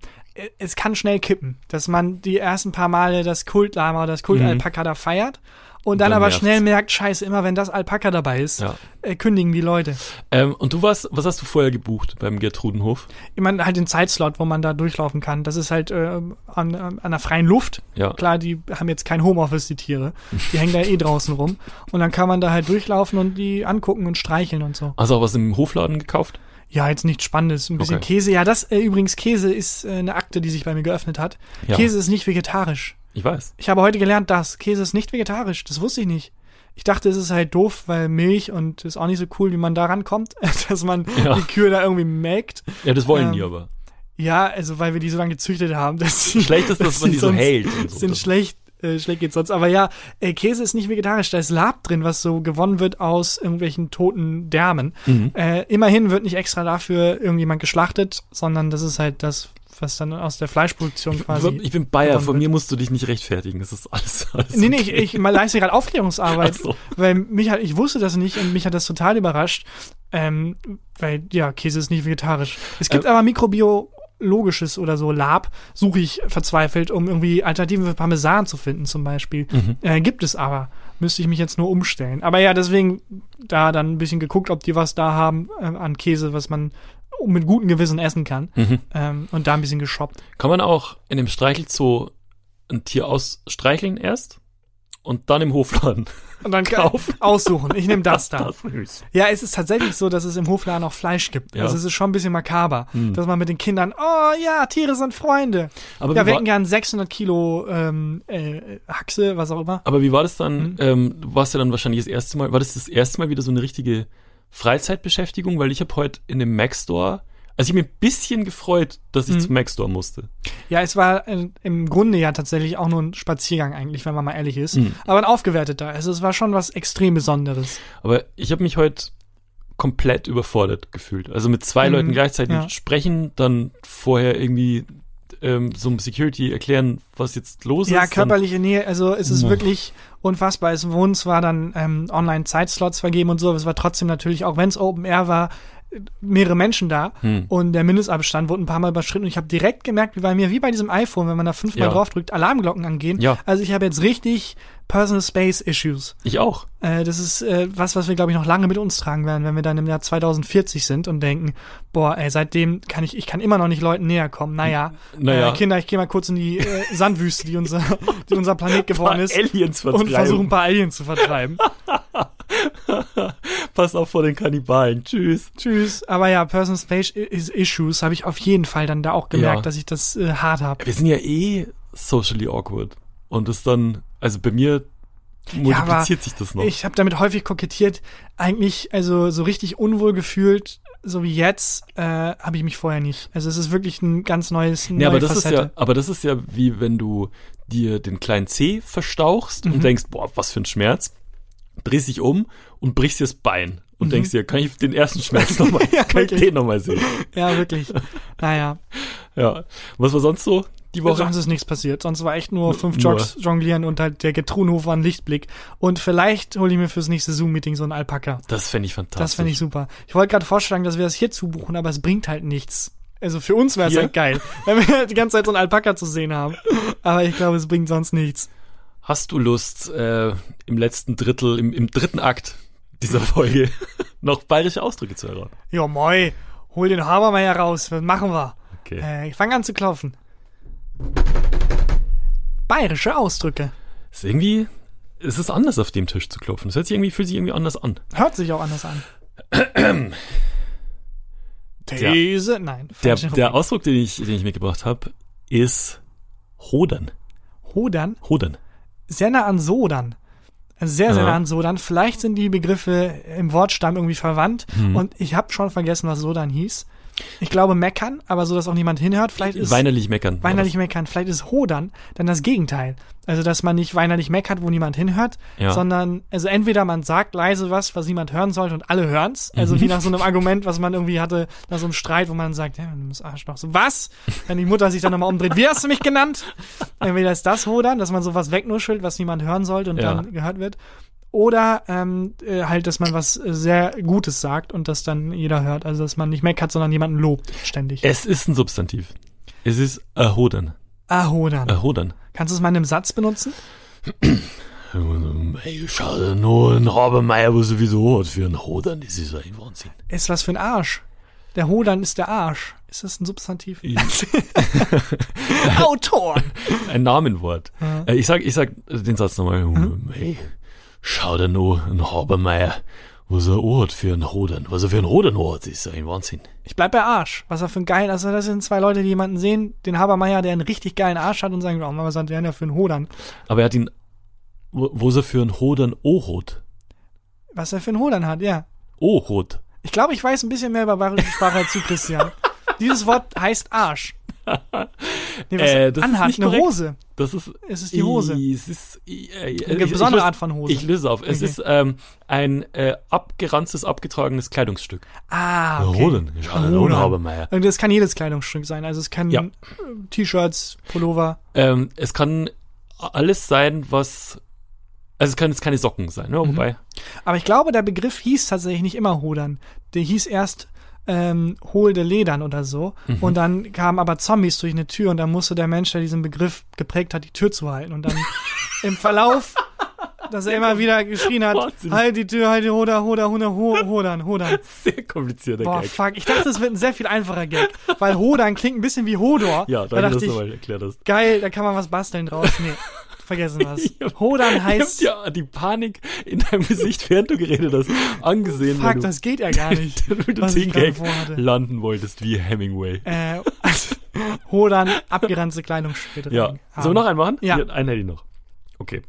es kann schnell kippen, dass man die ersten paar Male das Kultlama oder das Kultalpaka da feiert und dann, dann aber nervt's. schnell merkt, scheiße, immer wenn das Alpaka dabei ist, Ja. äh, kündigen die Leute. Ähm, und du warst, was hast du vorher gebucht beim Gertrudenhof? Ich meine, halt den Zeitslot, wo man da durchlaufen kann. Das ist halt äh, an, an der freien Luft. Ja. Klar, die haben jetzt kein Homeoffice, die Tiere. Die hängen da eh draußen rum. Und dann kann man da halt durchlaufen und die angucken und streicheln und so. Hast du auch was im Hofladen gekauft? Ja, jetzt nichts Spannendes. Ein bisschen Okay. Käse. Ja, das äh, übrigens, Käse ist äh, eine Akte, die sich bei mir geöffnet hat. Ja. Käse ist nicht vegetarisch. Ich weiß. Ich habe heute gelernt, dass Käse ist nicht vegetarisch. Das wusste ich nicht. Ich dachte, es ist halt doof, weil Milch und ist auch nicht so cool, wie man da rankommt, dass man Ja. die Kühe da irgendwie melkt. Ja, das wollen Ähm, die aber. Ja, also weil wir die so lange gezüchtet haben, dass sie, Schlecht ist, dass man sie die so hält so. Sind schlecht, äh, schlecht geht's sonst. Aber ja, äh, Käse ist nicht vegetarisch. Da ist Lab drin, was so gewonnen wird aus irgendwelchen toten Därmen. Mhm. Äh, immerhin wird nicht extra dafür irgendjemand geschlachtet, sondern das ist halt das, was dann aus der Fleischproduktion quasi. Ich bin Bayer, von mir musst du dich nicht rechtfertigen. Das ist alles. alles Nee, nee, okay. ich, ich leiste gerade Aufklärungsarbeit, Ach so. weil mich halt, ich wusste das nicht und mich hat das total überrascht, ähm, weil, ja, Käse ist nicht vegetarisch. Es gibt Äh, aber mikrobiologisches oder so Lab, suche ich verzweifelt, um irgendwie Alternativen für Parmesan zu finden zum Beispiel. Mhm. Äh, gibt es aber. Müsste ich mich jetzt nur umstellen. Aber ja, deswegen da dann ein bisschen geguckt, ob die was da haben äh, an Käse, was man mit gutem Gewissen essen kann. Mhm. Ähm, und da ein bisschen geshoppt. Kann man auch in dem Streichelzoo ein Tier ausstreicheln erst und dann im Hofladen Und dann Kaufen. aussuchen. Ich nehme das da. Das nehme ich. Ja, es ist tatsächlich so, dass es im Hofladen auch Fleisch gibt. Ja. Also es ist schon ein bisschen makaber, Hm. dass man mit den Kindern, oh ja, Tiere sind Freunde. Aber, ja, wir hätten gern 600 Kilo ähm, äh, Haxe, was auch immer. aber wie war das dann? Mhm. Ähm, du warst ja dann wahrscheinlich das erste Mal, war das das erste Mal wieder so eine richtige Freizeitbeschäftigung? Weil ich habe heute in dem Mac Store, also ich mich ein bisschen gefreut, dass ich Mhm. zum Mac Store musste. Ja, es war äh, im Grunde ja tatsächlich auch nur ein Spaziergang eigentlich, wenn man mal ehrlich ist. Mhm. Aber ein aufgewerteter. Also es war schon was extrem Besonderes. Aber ich habe mich heute komplett überfordert gefühlt. Also mit zwei Mhm, Leuten gleichzeitig ja. sprechen, dann vorher irgendwie ähm, so einem Security erklären, was jetzt los Ja, ist. dann- körperliche Nähe, also es ist Uff. wirklich unfassbar. Es wurden zwar dann ähm, Online-Zeitslots vergeben und so, aber es war trotzdem natürlich, auch wenn es Open Air war, mehrere Menschen da Hm. und der Mindestabstand wurde ein paar Mal überschritten und ich habe direkt gemerkt, wie bei mir, wie bei diesem iPhone, wenn man da fünfmal Ja. draufdrückt, Alarmglocken angehen. Ja. Also ich habe jetzt richtig Personal Space Issues. Ich auch. Äh, das ist äh, was, was wir, glaube ich, noch lange mit uns tragen werden, wenn wir dann im Jahr 2040 sind und denken, boah, ey, seitdem kann ich, ich kann immer noch nicht Leuten näher kommen. Naja, Naja. Äh, Kinder, ich gehe mal kurz in die äh, Sandwüste, die unser, die unser Planet geworden ist. Aliens Und versuche ein paar Aliens zu vertreiben. Pass auf vor den Kannibalen. Tschüss. Tschüss. Aber ja, Personal Space is Issues habe ich auf jeden Fall dann da auch gemerkt, Ja. dass ich das äh, hart habe. Wir sind ja eh socially awkward. Und das dann, also bei mir Ja, multipliziert sich das noch. Ich habe damit häufig kokettiert. Eigentlich, also so richtig unwohl gefühlt, so wie jetzt, äh, habe ich mich vorher nicht. Also es ist wirklich ein ganz neues, Nee, aber das Facette. ist ja, aber das ist ja wie wenn du dir den kleinen C verstauchst Mhm. und denkst, boah, was für ein Schmerz. Drehst dich um und brichst dir das Bein und denkst dir, kann ich den ersten Schmerz nochmal, Mhm. Ja, kann ich wirklich. den nochmal sehen? Ja, wirklich. naja, Ja. Was war sonst so die Woche? sonst ist nichts passiert. Sonst war echt nur fünf. Jogs jonglieren und halt der Getrudenhofer ein Lichtblick. Und vielleicht hole ich mir fürs nächste Zoom-Meeting so einen Alpaka. Das fände ich fantastisch. Das fände ich super. Ich wollte gerade vorschlagen, dass wir das hier zubuchen, aber es bringt halt nichts. Also für uns wäre es halt geil, wenn wir halt die ganze Zeit so einen Alpaka zu sehen haben. Aber ich glaube, es bringt sonst nichts. Hast du Lust, äh, im letzten Drittel, im, im dritten Akt dieser Folge noch bayerische Ausdrücke zu hören? Ja, moi, hol den Habermeier raus. Was machen wir? Okay. Äh, ich fange an zu klopfen. Bayerische Ausdrücke. Ist irgendwie, es ist anders auf dem Tisch zu klopfen. Es hört sich irgendwie, fühlt sich irgendwie anders an. Hört sich auch anders an. These? Nein. Der, der. Ausdruck, den ich, den ich mitgebracht habe, ist Hodern. Hodern. Hodern. Sehr nah an Sodern. Sehr, sehr Ja. nah an Sodern. Vielleicht sind die Begriffe im Wortstamm irgendwie verwandt. Mhm. Und ich habe schon vergessen, was Sodern hieß. Ich glaube meckern, aber so, dass auch niemand hinhört. Vielleicht ist Weinerlich meckern. weinerlich meckern. Vielleicht ist Hodern dann das Gegenteil. Also, dass man nicht weinerlich meckert, wo niemand hinhört, Ja. sondern, also entweder man sagt leise was, was niemand hören sollte und alle hören's. Also Mhm. wie nach so einem Argument, was man irgendwie hatte, nach so einem Streit, wo man sagt, ja, du bist Arschloch. So, was? Wenn die Mutter sich dann nochmal umdreht, wie hast du mich genannt? Entweder ist das Hodern, dass man sowas wegnuschelt, was niemand hören sollte und Ja. dann gehört wird. Oder ähm, äh, halt, dass man was äh, sehr Gutes sagt und das dann jeder hört. Also, dass man nicht meckert, sondern jemanden lobt ständig. Es ist ein Substantiv. Es ist a Hodern. Ah, Hodern. A Hodern. Kannst du es mal in einem Satz benutzen? Ey, schade, nur ein Habermeier, wo sowieso hat für ein Hodern. Das ist ein Wahnsinn. Ist was für ein Arsch. Der Hodern ist der Arsch. Ist das ein Substantiv? Autoren. Ein Namenwort. Äh, Ich sag, ich sag den Satz nochmal. Mhm. Hey, schau dir nur ein Habermeier, was er hat für ein Hodern. Was er für ein Hodern hat, ist ein Wahnsinn. Ich bleib bei Arsch. Was er für ein geilen, also das sind zwei Leute, die jemanden sehen, den Habermeier, der einen richtig geilen Arsch hat und sagen, oh, was hat der denn für einen Hodern? Aber er hat ihn, wo, wo er für ein Hodern hat. Was er für einen Hodern hat, ja. Hat. Ich glaube, ich weiß ein bisschen mehr über bayerische Sprache als du, Christian. Dieses Wort heißt Arsch. Nee, was Äh, das ist anhat, nicht eine korrekt. Hose. Das ist, Es ist die Hose. Es ist äh, äh, Eine ich- besondere ich, Art von Hose. Ich löse auf. Es Okay. ist ähm, ein äh, abgeranztes, abgetragenes Kleidungsstück. Ah, okay. Hodern. Habermeier. Und das kann jedes Kleidungsstück sein. Also es kann Ja. T-Shirts, Pullover. Ähm, es kann alles sein, was. Also es können jetzt keine Socken sein, ne? Mhm. Wobei. Aber ich glaube, der Begriff hieß tatsächlich nicht immer Hodern. Der hieß erst ähm, holde Ledern oder so. Mhm. Und dann kamen aber Zombies durch eine Tür und dann musste der Mensch, der diesen Begriff geprägt hat, die Tür zu halten. Und dann im Verlauf, dass er immer wieder geschrien hat, Wahnsinn. halt die Tür, halt die Hoder, Hoder, Hoder, Ho- Hodern, Hodern. Sehr komplizierter Boah, Gag. fuck. Ich dachte, es wird ein sehr viel einfacher Gag. Weil Hodern klingt ein bisschen wie Hodor. Ja, da danke, dass dachte ich, mal erklärt hast. geil, da kann man was basteln draus. Nee, vergessen. Ich hab- Hodern Ich heißt, hab dir die Panik in deinem Gesicht, während du geredet hast, angesehen, fuck, wenn du das geht ja gar nicht. gerade Gag vorhatte. landen wolltest, wie Hemingway. äh, also, Hodern, abgeranzte Kleidungsstücke Ja. drin haben. Sollen wir noch einen machen? Ja. Einen hätte ich noch. Okay.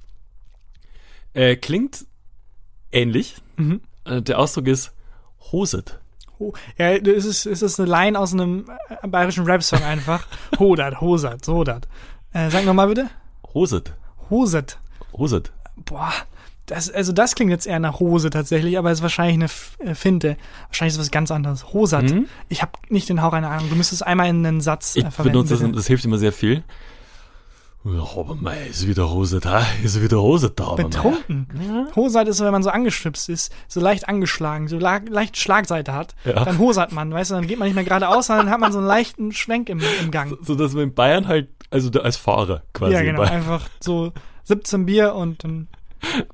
Äh, klingt ähnlich. Mhm. Äh, der Ausdruck ist Hoset. Ho ja, es ist, es ist eine Line aus einem äh, bayerischen Rap-Song einfach. Hodert, Hosert, Sodert. Äh, sag nochmal bitte. Hoset. Hoset. Hoset. Boah, Das, also das klingt jetzt eher nach Hose tatsächlich, aber es ist wahrscheinlich eine äh, Finte. Wahrscheinlich ist es was ganz anderes. Hosat. Mhm. Ich habe nicht den Hauch einer Ahnung. Du müsstest einmal in einen Satz Ich äh, verwenden. benutze das, das hilft immer sehr viel. Ja, aber mei, ist wieder Hose da, ist wieder Hose da. aber mei. Betrunken. Hosat ist so, wenn man so angeschwipst ist, so leicht angeschlagen, so leicht Schlagseite hat. Ja. Dann hosat man, weißt du, dann geht man nicht mehr geradeaus, sondern hat man so einen leichten Schwenk im, im Gang. So dass man in Bayern halt, also da als Fahrer quasi. ja, genau. Einfach so 17 Bier und dann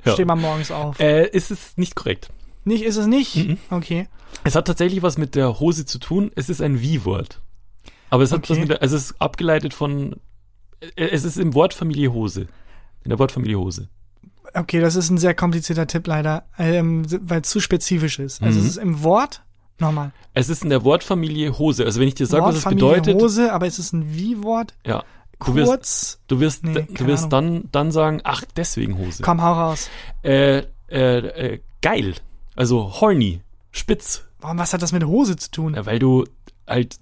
Ja. steht man morgens auf. Äh, ist es nicht korrekt. Nicht, ist es nicht? Mhm. Okay. Es hat tatsächlich was mit der Hose zu tun. Es ist ein Wie-Wort. Aber es hat Okay. was mit der, also es ist abgeleitet von, es ist im Wortfamilie Hose. In der Wortfamilie Hose. Okay, das ist ein sehr komplizierter Tipp leider, ähm, weil es zu spezifisch ist. Also Mhm. es ist im Wort, nochmal, Es ist in der Wortfamilie Hose. Also wenn ich dir sage, was es bedeutet, Hose, aber es ist ein Wie-Wort, ja. Du wirst, kurz, du wirst, Nee, du wirst dann, dann sagen, ach, deswegen Hose. komm, hau raus. Äh, äh, äh, geil. Also horny. Spitz. Warum, was hat das mit Hose zu tun? Ja, weil du halt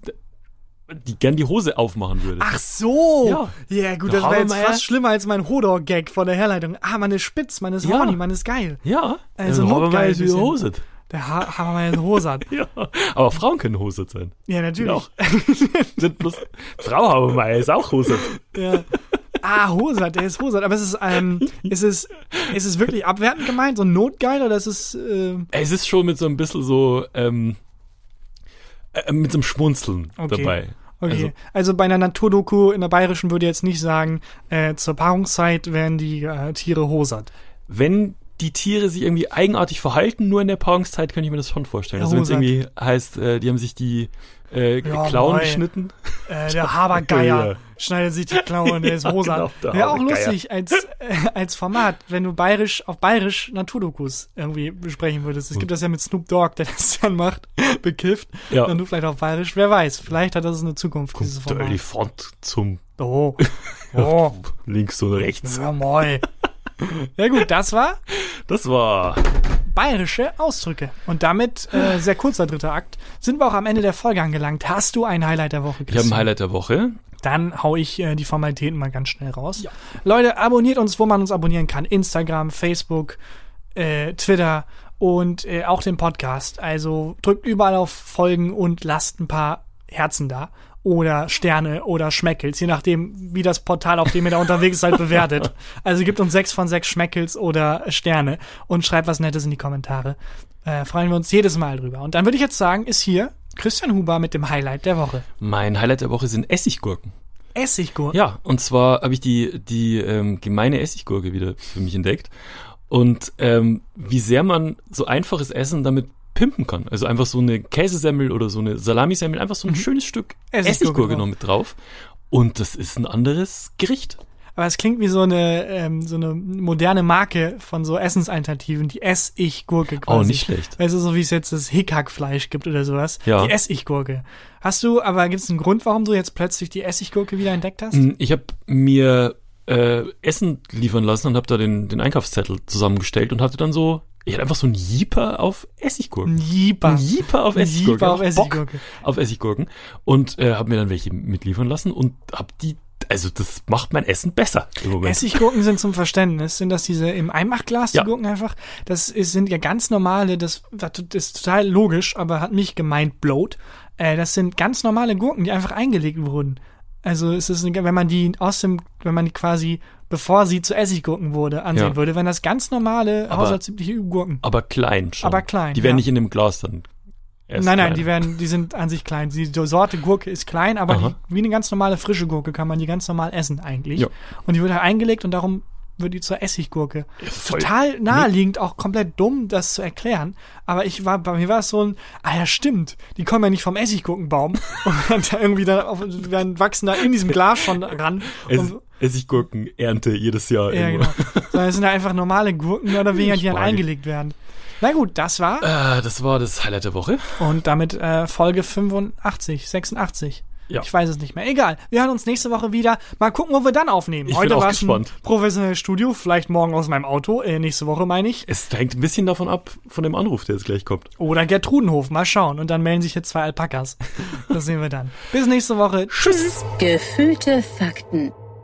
die gern die Hose aufmachen würdest. Ach so. Ja. Ja, gut, Da das wäre haben jetzt ja- fast schlimmer als mein Hodor-Gag von der Herleitung. Ah, man ist spitz, man ist Ja. horny, man ist geil. Ja. Also mal ein wieder bisschen. Hose. Der ha haben wir jetzt Hose. Ja. Aber Frauen können Hose sein. Ja, natürlich. Auch. Sind bloß Frau Habermeier ist auch Hose. Ja. Ah, Hosat, der ist Hosat. Aber ist es, ähm, ist es, ist es wirklich abwertend gemeint, so notgeil oder ist es, äh, Es ist schon mit so ein bisschen so, ähm, äh, mit so einem Schmunzeln Okay. dabei. okay. Also- Also, bei einer Naturdoku in der Bayerischen würde jetzt nicht sagen, äh, zur Paarungszeit werden die äh, Tiere Hosat. Wenn die Tiere sich irgendwie eigenartig verhalten, nur in der Paarungszeit, kann ich mir das schon vorstellen. Ja, Also wenn es irgendwie heißt, äh, die haben sich die äh, Ja, Klauen geschnitten. Äh, der Habergeier Ja. schneidet sich die Klaue und der ist Ja, Hosat. genau, der Wäre auch lustig als, äh, als Format, wenn du bayerisch auf bayerisch Naturdokus irgendwie besprechen würdest. Es gibt das ja mit Snoop Dogg, der das dann macht, bekifft. Ja. Und du vielleicht auf bayerisch, wer weiß. Vielleicht hat das eine Zukunft, dieses Der Format. Elefant zum Oh. Oh. links und rechts. Ja, moi. Ja gut, das war Das war bayerische Ausdrücke. Und damit, äh, sehr kurzer dritter Akt, sind wir auch am Ende der Folge angelangt. Hast du ein Highlight der Woche, Ich habe Christian? ein Highlight der Woche. Dann hau ich äh, die Formalitäten mal ganz schnell raus. Leute, abonniert uns, wo man uns abonnieren kann. Instagram, Facebook, äh, Twitter und äh, auch den Podcast. Also drückt überall auf Folgen und lasst ein paar Herzen da. Oder Sterne oder Schmeckels, je nachdem, wie das Portal, auf dem ihr da unterwegs seid, bewertet. Also gebt uns sechs von sechs Schmeckels oder Sterne und schreibt was Nettes in die Kommentare. Äh, freuen wir uns jedes Mal drüber. Und dann würde ich jetzt sagen, ist hier Christian Huber mit dem Highlight der Woche. Mein Highlight der Woche sind Essiggurken. Essiggurken. Ja, und zwar habe ich die, die ähm, gemeine Essiggurke wieder für mich entdeckt. Und ähm, wie sehr man so einfaches Essen damit pimpen kann. Also einfach so eine Käsesemmel oder so eine Salamisemmel, einfach so ein schönes Stück Mhm. Essiggurke Essiggurke drauf. noch mit drauf. Und das ist ein anderes Gericht. Aber es klingt wie so eine, ähm, so eine moderne Marke von so Essensalternativen, die Ess-Ich-Gurke quasi. Oh, nicht schlecht. Also so wie es jetzt das Hickhackfleisch gibt oder sowas. Ja. Die Ess-Ich-Gurke. Hast du, aber gibt es einen Grund, warum du jetzt plötzlich die Essiggurke wieder entdeckt hast? Mm, Ich habe mir äh, Essen liefern lassen und habe da den, den Einkaufszettel zusammengestellt und hatte dann so, ich hatte einfach so ein Jeeper auf Essiggurken. Ein Jeeper. Ein Jeeper auf Essiggurken. Jeeper auf Einfach Bock Essiggurke. auf Essiggurken und äh, habe mir dann welche mitliefern lassen und habe die, also das macht mein Essen besser im Moment. Essiggurken sind zum Verständnis, sind das diese im Einmachglas, die Ja. Gurken einfach? Das ist, sind ja ganz normale, das, das ist total logisch, aber hat mich gemeint blowt. Äh, das sind ganz normale Gurken, die einfach eingelegt wurden. Also es ist, wenn man die aus dem, wenn man die quasi, bevor sie zu Essiggurken wurde, ansehen Ja. würde, wenn das ganz normale Aber- haushaltsübliche Gurken. aber klein schon. Aber klein, Die werden ja. nicht in dem Glas dann. Nein, nein, klein. die werden, die sind an sich klein. Die Sorte Gurke ist klein, aber die, wie eine ganz normale frische Gurke kann man die ganz normal essen eigentlich. Ja. Und die wird halt eingelegt und darum wird die zur Essiggurke. voll. Total naheliegend, auch komplett dumm, das zu erklären. Aber ich war, bei mir war es so ein, ah ja, stimmt, die kommen ja nicht vom Essiggurkenbaum und dann da irgendwie da auf, werden wachsen da in diesem Glas schon ran. Es, Und, Essiggurken-Ernte jedes Jahr. ja, irgendwo. genau. Sondern es sind ja einfach normale Gurken oder weniger, die dann eingelegt werden. Na gut, das war Äh, das war das Highlight der Woche. Und damit äh, Folge 85, 86. Ja. Ich weiß es nicht mehr. Egal. Wir hören uns nächste Woche wieder. Mal gucken, wo wir dann aufnehmen. Ich bin Heute auch war es ein gespannt. professionelles Studio. Vielleicht morgen aus meinem Auto. Äh, nächste Woche meine ich. Es hängt ein bisschen davon ab, von dem Anruf, der jetzt gleich kommt. Oder Gertrudenhof. Mal schauen. Und dann melden sich jetzt zwei Alpakas. Das sehen wir dann. Bis nächste Woche. Tschüss. Gefühlte Fakten